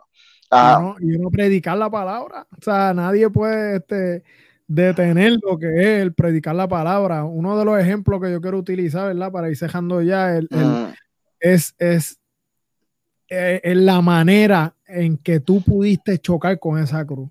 [SPEAKER 1] Y, no, predicar la palabra. O sea, nadie puede este, detener lo que es el predicar la palabra. Uno de los ejemplos que yo quiero utilizar, ¿verdad? Para ir cejando ya, el, mm. es, es eh, en la manera en que tú pudiste chocar con esa cruz.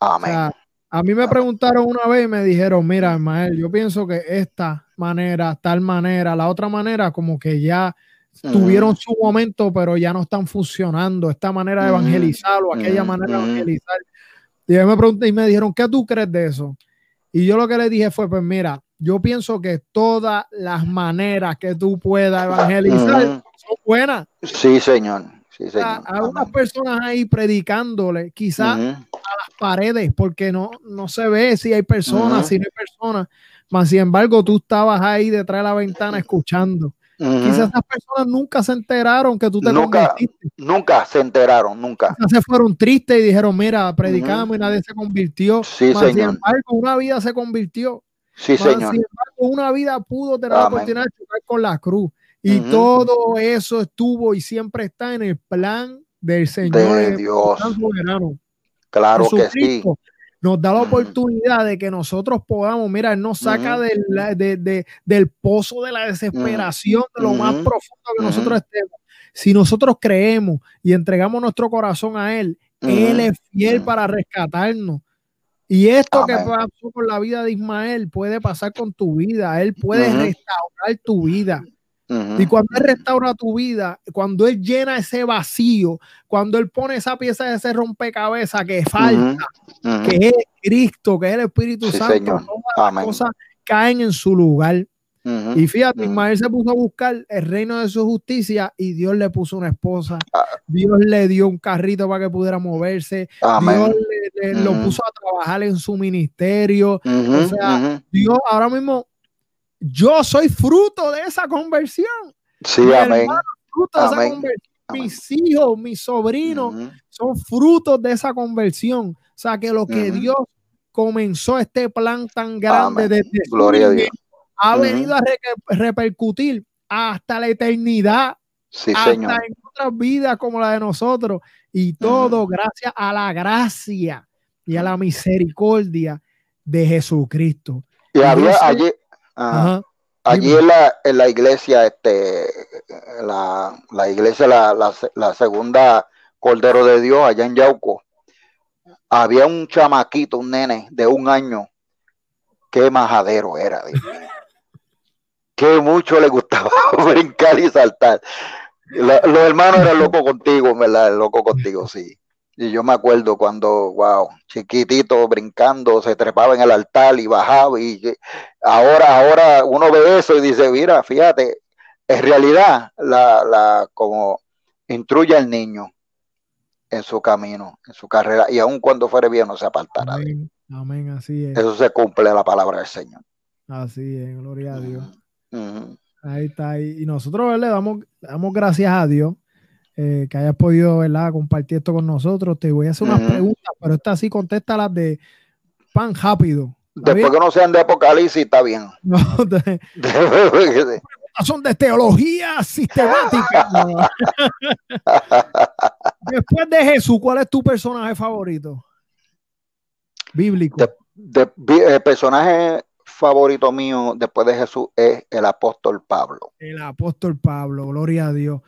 [SPEAKER 2] Amén.
[SPEAKER 1] a mí me preguntaron una vez y me dijeron, mira, Ismael, yo pienso que esta manera, tal manera, la otra manera, como que ya tuvieron su momento, pero ya no están funcionando. Esta manera de evangelizar o aquella manera de evangelizar. Y me pregunté y me dijeron, ¿qué tú crees de eso? Y yo lo que le dije fue, pues mira, yo pienso que todas las maneras que tú puedas evangelizar son buenas.
[SPEAKER 2] Sí, señor.
[SPEAKER 1] A, unas personas ahí predicándole, quizás a las paredes, porque no, no se ve si hay personas, si no hay personas. Mas, sin embargo, tú estabas ahí detrás de la ventana escuchando. Quizás esas personas nunca se enteraron que tú te
[SPEAKER 2] nunca, convertiste. Nunca se enteraron, nunca.
[SPEAKER 1] se fueron tristes y dijeron, mira, predicamos y nadie se convirtió.
[SPEAKER 2] Sí, señor. Sin
[SPEAKER 1] embargo, una vida se convirtió.
[SPEAKER 2] Sí, señor.
[SPEAKER 1] Sin embargo, una vida pudo tener la oportunidad de chocar con la cruz. Y todo eso estuvo y siempre está en el plan del Señor.
[SPEAKER 2] De Dios. Claro que sí.
[SPEAKER 1] Nos da la oportunidad de que nosotros podamos, mira, Él nos saca del, del pozo de la desesperación, de lo más profundo que nosotros estemos. Si nosotros creemos y entregamos nuestro corazón a Él, Él es fiel para rescatarnos. Y esto que pasó con la vida de Ismael puede pasar con tu vida. Él puede restaurar tu vida. Y cuando Él restaura tu vida, cuando Él llena ese vacío, cuando Él pone esa pieza de ese rompecabezas que falta, que es Cristo, que es el Espíritu Santo, todas las cosas caen en su lugar. Y fíjate, Ismael se puso a buscar el reino de su justicia y Dios le puso una esposa. Ah. Dios le dio un carrito para que pudiera moverse. Dios le, lo puso a trabajar en su ministerio. o sea, Dios ahora mismo yo soy fruto de esa conversión.
[SPEAKER 2] Sí, amén.
[SPEAKER 1] fruto de esa conversión. Mis hijos, mis sobrinos son frutos de esa conversión. O sea, que lo que Dios comenzó este plan tan grande de
[SPEAKER 2] Gloria a Dios.
[SPEAKER 1] ha venido a repercutir hasta la eternidad.
[SPEAKER 2] Sí, hasta en
[SPEAKER 1] otras vidas como la de nosotros. Y todo gracias a la gracia y a la misericordia de Jesucristo.
[SPEAKER 2] Y, había allí, Allí en la, en la iglesia, este, la, la iglesia, la, la, segunda Cordero de Dios, allá en Yauco, había un chamaquito, un nene de un año, qué majadero era, que mucho le gustaba brincar y saltar. los hermanos eran locos contigo, ¿verdad? Loco contigo, sí. Y yo me acuerdo cuando, wow, chiquitito brincando, se trepaba en el altar y bajaba. Y ahora, ahora uno ve eso y dice, mira, fíjate, en realidad, la, la, como instruye al niño en su camino, en su carrera, y aun cuando fuere bien no se apartará
[SPEAKER 1] Amén. Amén, así es.
[SPEAKER 2] Eso se cumple la palabra del Señor.
[SPEAKER 1] Así es, gloria a Dios. Ahí está. Y nosotros le damos, damos gracias a Dios eh, que hayas podido ¿verdad? compartir esto con nosotros. Te voy a hacer unas preguntas, pero esta sí las de pan rápido.
[SPEAKER 2] Después que no sean de Apocalipsis, está bien.
[SPEAKER 1] son de teología sistemática. Después de Jesús, ¿cuál es tu personaje favorito? Bíblico.
[SPEAKER 2] el personaje favorito mío después de Jesús es el apóstol Pablo.
[SPEAKER 1] El apóstol Pablo, gloria a Dios.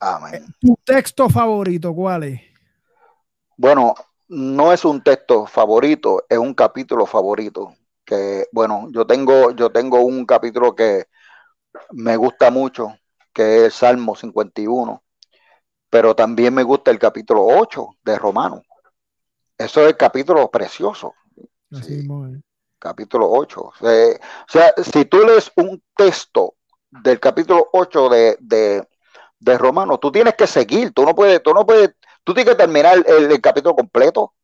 [SPEAKER 2] Amén.
[SPEAKER 1] ¿Tu texto favorito cuál es?
[SPEAKER 2] Bueno, no es un texto favorito, es un capítulo favorito. Que bueno, yo tengo, yo tengo un capítulo que me gusta mucho, que es Salmo 51, pero también me gusta el capítulo 8 de Romano. Eso es el capítulo precioso. Capítulo 8. O sea, si tú lees un texto del capítulo 8 de, de Romanos, tú tienes que seguir, tú no puedes, tú no puedes, tú tienes que terminar el, capítulo completo.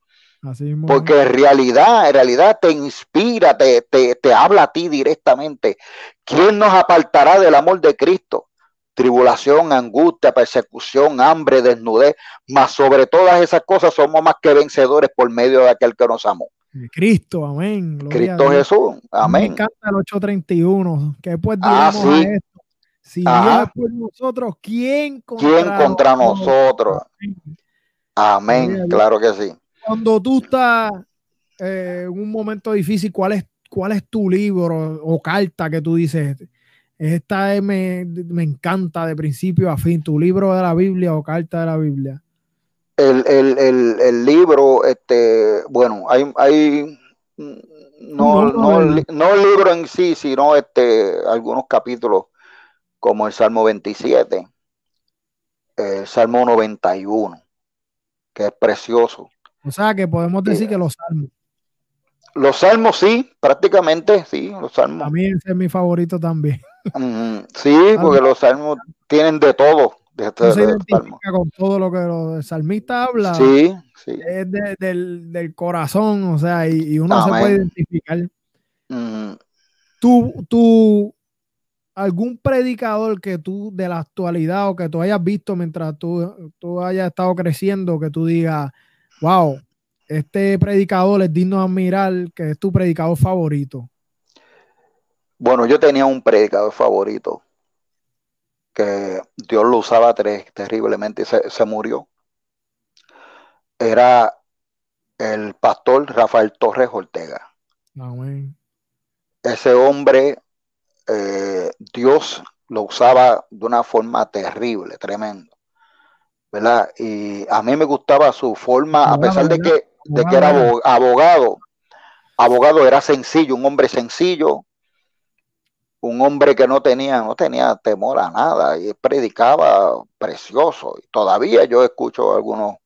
[SPEAKER 2] porque en realidad, en realidad te inspira, te, te, te, habla a ti directamente. ¿Quién nos apartará del amor de Cristo? tribulación, angustia, persecución, hambre, desnudez, mas sobre todas esas cosas somos más que vencedores por medio de aquel que nos amó.
[SPEAKER 1] Cristo, amén.
[SPEAKER 2] Cristo Jesús, amén. Me
[SPEAKER 1] encanta el 831, que después ah, diremos esto. Si Dios es por nosotros, ¿quién
[SPEAKER 2] contra, ¿Quién contra nosotros? Amén, claro que sí.
[SPEAKER 1] Cuando tú estás eh, en un momento difícil, ¿cuál es, cuál es tu libro o carta que tú dices? Esta me, me encanta de principio a fin, tu libro de la Biblia o carta de la Biblia.
[SPEAKER 2] El, el, el, el libro, este, bueno, hay, hay no, no, no, el libro en sí, sino este, algunos capítulos, como el Salmo 27, el Salmo 91, que es precioso.
[SPEAKER 1] O sea que podemos decir que los salmos.
[SPEAKER 2] Los salmos sí, prácticamente sí, los salmos.
[SPEAKER 1] A mí ese es mi favorito también.
[SPEAKER 2] sí, porque los salmos tienen de todo. De,
[SPEAKER 1] se identifica con todo lo que el salmista habla.
[SPEAKER 2] Sí, sí.
[SPEAKER 1] Es del, corazón, o sea, y, uno se puede identificar. tú, tú, algún predicador que tú de la actualidad o que tú hayas visto mientras tú, tú hayas estado creciendo, que tú digas, wow, este predicador es digno de admirar, que es tu predicador favorito.
[SPEAKER 2] Bueno, yo tenía un predicador favorito que Dios lo usaba terriblemente y se, murió. Era el pastor Rafael Torres Ortega. Ese hombre, eh, Dios lo usaba de una forma terrible, tremendo. ¿verdad? Y a mí me gustaba su forma, a pesar de que, de que era abogado. Abogado era sencillo, un hombre sencillo, un hombre que no tenía, no tenía temor a nada y predicaba precioso. Y todavía yo escucho algunos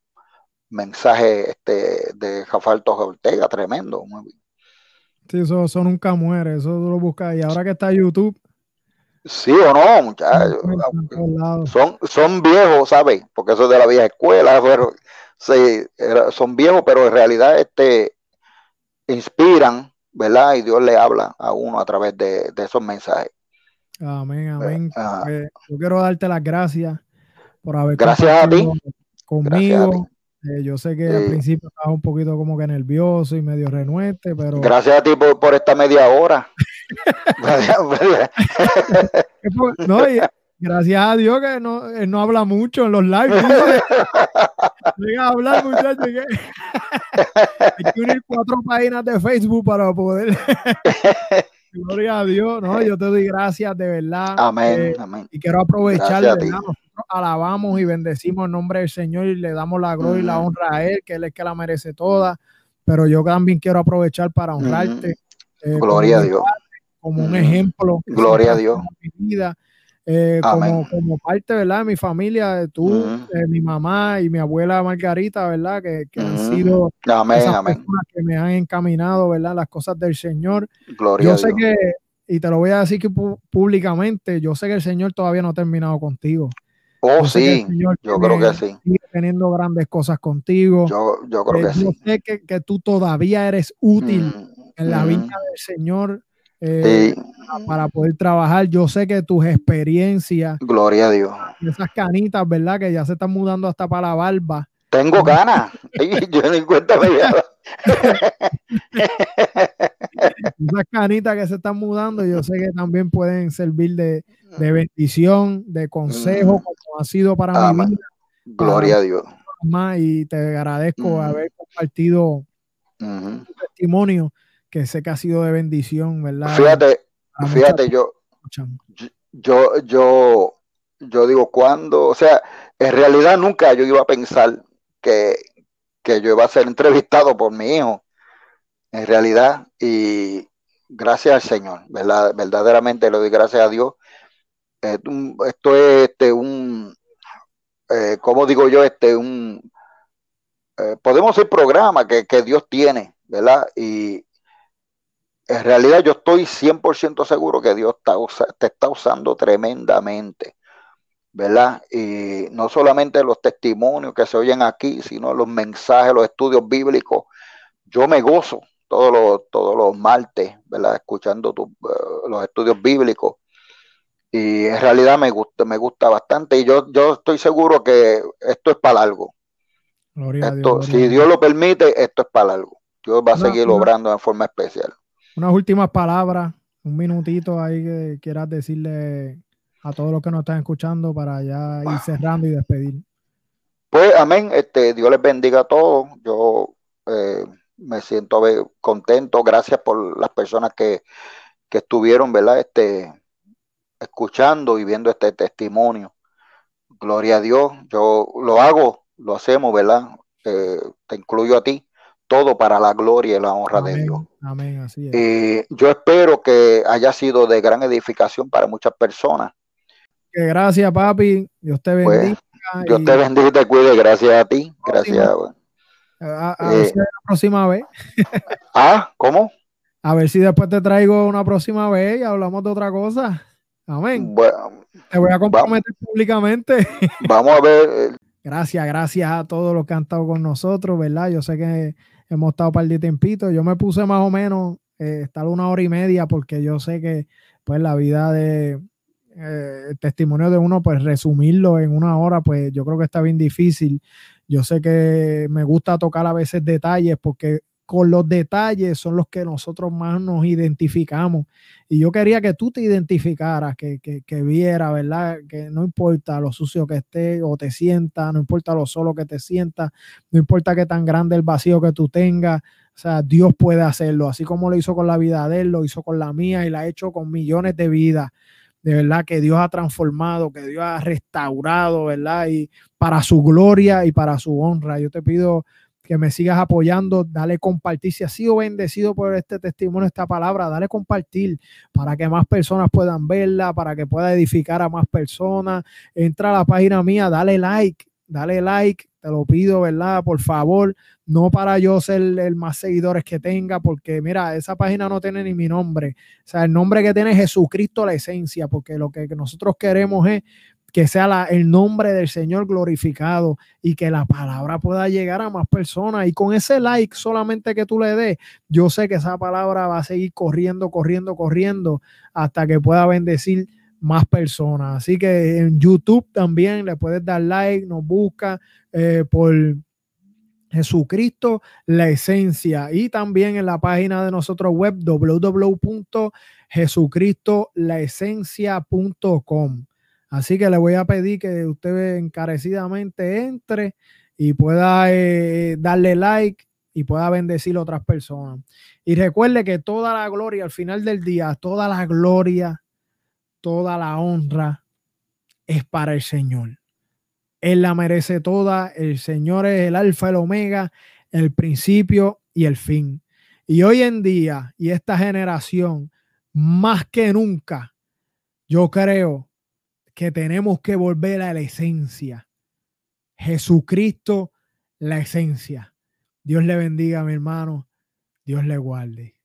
[SPEAKER 2] mensajes este, de Jafalto Ortega, tremendo.
[SPEAKER 1] Sí, eso, eso, nunca muere, eso lo buscas. Y ahora que está YouTube.
[SPEAKER 2] Sí o no, muchachos. Son, son viejos, ¿sabes? Porque eso es de la vieja escuela, pero sí, son viejos, pero en realidad este, inspiran ¿verdad? Y Dios le habla a uno a través de, esos mensajes.
[SPEAKER 1] Amén, amén. Ah. Pues, yo quiero darte las gracias por haber
[SPEAKER 2] gracias a ti.
[SPEAKER 1] conmigo. Eh, yo sé que al principio estabas un poquito como que nervioso y medio renuente, pero.
[SPEAKER 2] Gracias a ti por, esta media hora.
[SPEAKER 1] no, gracias a Dios que no, él no habla mucho en los lives. Venga a hablar, muchachos. Hay que unir cuatro páginas de Facebook para poder. Gloria a Dios, ¿no? Yo te doy gracias de verdad.
[SPEAKER 2] Amén, eh, amén.
[SPEAKER 1] Y quiero aprovechar, Nosotros alabamos y bendecimos el nombre del Señor y le damos la gloria y la honra a Él, que Él es que la merece toda. Pero yo también quiero aprovechar para honrarte.
[SPEAKER 2] Eh, Gloria a Dios.
[SPEAKER 1] Como un ejemplo.
[SPEAKER 2] Gloria a Dios.
[SPEAKER 1] Mi vida eh, como, como, parte, ¿verdad? De mi familia, tú, eh, mi mamá y mi abuela Margarita, ¿verdad? Que, han sido
[SPEAKER 2] personas
[SPEAKER 1] que me han encaminado, ¿verdad? Las cosas del Señor. yo sé que, y te lo voy a decir que públicamente, yo sé que el Señor todavía no ha terminado contigo.
[SPEAKER 2] Oh, sí, yo creo que sí.
[SPEAKER 1] Sigue teniendo grandes cosas contigo.
[SPEAKER 2] Yo, yo creo
[SPEAKER 1] eh, que
[SPEAKER 2] sí. Yo
[SPEAKER 1] sé que, que, tú todavía eres útil en la vida del Señor eh, para poder trabajar. Yo sé que tus experiencias.
[SPEAKER 2] Gloria a Dios.
[SPEAKER 1] Esas canitas, ¿verdad? Que ya se están mudando hasta para la barba.
[SPEAKER 2] Tengo ganas. yo ni cuenta me
[SPEAKER 1] Esas canitas que se están mudando, yo sé que también pueden servir de, bendición, de consejo, mm. como ha sido para mi vida.
[SPEAKER 2] Gloria a Dios.
[SPEAKER 1] Y te agradezco mm. haber compartido tu testimonio que sé que ha sido de bendición, ¿verdad?
[SPEAKER 2] Fíjate, fíjate, yo, yo, yo, yo digo, cuando, o sea, en realidad nunca yo iba a pensar que, que yo iba a ser entrevistado por mi hijo, en realidad, y gracias al Señor, ¿verdad? Verdaderamente le doy gracias a Dios. esto es este, un, eh, ¿cómo digo yo? Este, un, eh, podemos ser programa que, que Dios tiene, ¿verdad? Y, en realidad yo estoy 100% seguro que Dios te está usando tremendamente, ¿verdad? Y no solamente los testimonios que se oyen aquí, sino los mensajes, los estudios bíblicos. Yo me gozo todos los, todos los martes, ¿verdad? Escuchando eh, los estudios bíblicos. y en realidad me gusta, me gusta bastante y yo, yo estoy seguro que esto es para algo. si Dios lo permite, esto es para algo. Dios va a seguir obrando de forma especial.
[SPEAKER 1] Unas últimas palabras, un minutito ahí que quieras decirle a todos los que nos están escuchando para ya ir cerrando y despedir.
[SPEAKER 2] Pues amén, este, Dios les bendiga a todos. Yo eh, me siento contento, gracias por las personas que, que estuvieron, ¿verdad? Este, escuchando y viendo este testimonio. Gloria a Dios, yo lo hago, lo hacemos, ¿verdad? Eh, te incluyo a ti, todo para la gloria y la honra de Dios.
[SPEAKER 1] Amén, así
[SPEAKER 2] es. yo espero que haya sido de gran edificación para muchas personas.
[SPEAKER 1] Que gracias, papi. Dios te pues, bendiga.
[SPEAKER 2] Dios te bendiga y te cuide. Gracias a ti. Gracias.
[SPEAKER 1] A, ver si la próxima vez.
[SPEAKER 2] ah, ¿cómo?
[SPEAKER 1] A ver si después te traigo una próxima vez y hablamos de otra cosa. Amén.
[SPEAKER 2] Bueno,
[SPEAKER 1] Te voy a comprometer públicamente.
[SPEAKER 2] Vamos a ver. Eh.
[SPEAKER 1] Gracias, gracias a todos los que han estado con nosotros, ¿verdad? Yo sé que hemos estado para el tiempito. Yo me puse más o menos eh, estar una hora y media porque yo sé que pues la vida de eh, el testimonio de uno, pues resumirlo en una hora, pues yo creo que está bien difícil. Yo sé que me gusta tocar a veces detalles porque con los detalles son los que nosotros más nos identificamos. Y yo quería que tú te identificaras, que, que, que viera, ¿verdad? Que no importa lo sucio que esté o te sienta, no importa lo solo que te sienta, no importa qué tan grande el vacío que tú tengas, o sea, Dios puede hacerlo, así como lo hizo con la vida de él, lo hizo con la mía y la ha hecho con millones de vidas. De verdad que Dios ha transformado, que Dios ha restaurado, ¿verdad? Y para su gloria y para su honra. Yo te pido que me sigas apoyando, dale compartir. Si has sido bendecido por este testimonio, esta palabra, dale compartir para que más personas puedan verla, para que pueda edificar a más personas. Entra a la página mía, dale like, dale like, te lo pido, ¿verdad? Por favor, no para yo ser el más seguidores que tenga, porque mira, esa página no tiene ni mi nombre. O sea, el nombre que tiene es Jesucristo la esencia, porque lo que nosotros queremos es que sea el nombre del Señor glorificado y que la palabra pueda llegar a más personas. Y con ese like solamente que tú le des, yo sé que esa palabra va a seguir corriendo, corriendo, corriendo hasta que pueda bendecir más personas. Así que en YouTube también le puedes dar like, nos busca eh, por Jesucristo, la esencia. Y también en la página de nosotros web www.jesucristolaesencia.com. Así que le voy a pedir que usted encarecidamente entre y pueda eh, darle like y pueda bendecir a otras personas. Y recuerde que toda la gloria al final del día, toda la gloria, toda la honra es para el Señor. Él la merece toda. El Señor es el alfa, el omega, el principio y el fin. Y hoy en día, y esta generación, más que nunca, yo creo que tenemos que volver a la esencia. Jesucristo, la esencia. Dios le bendiga, mi hermano. Dios le guarde.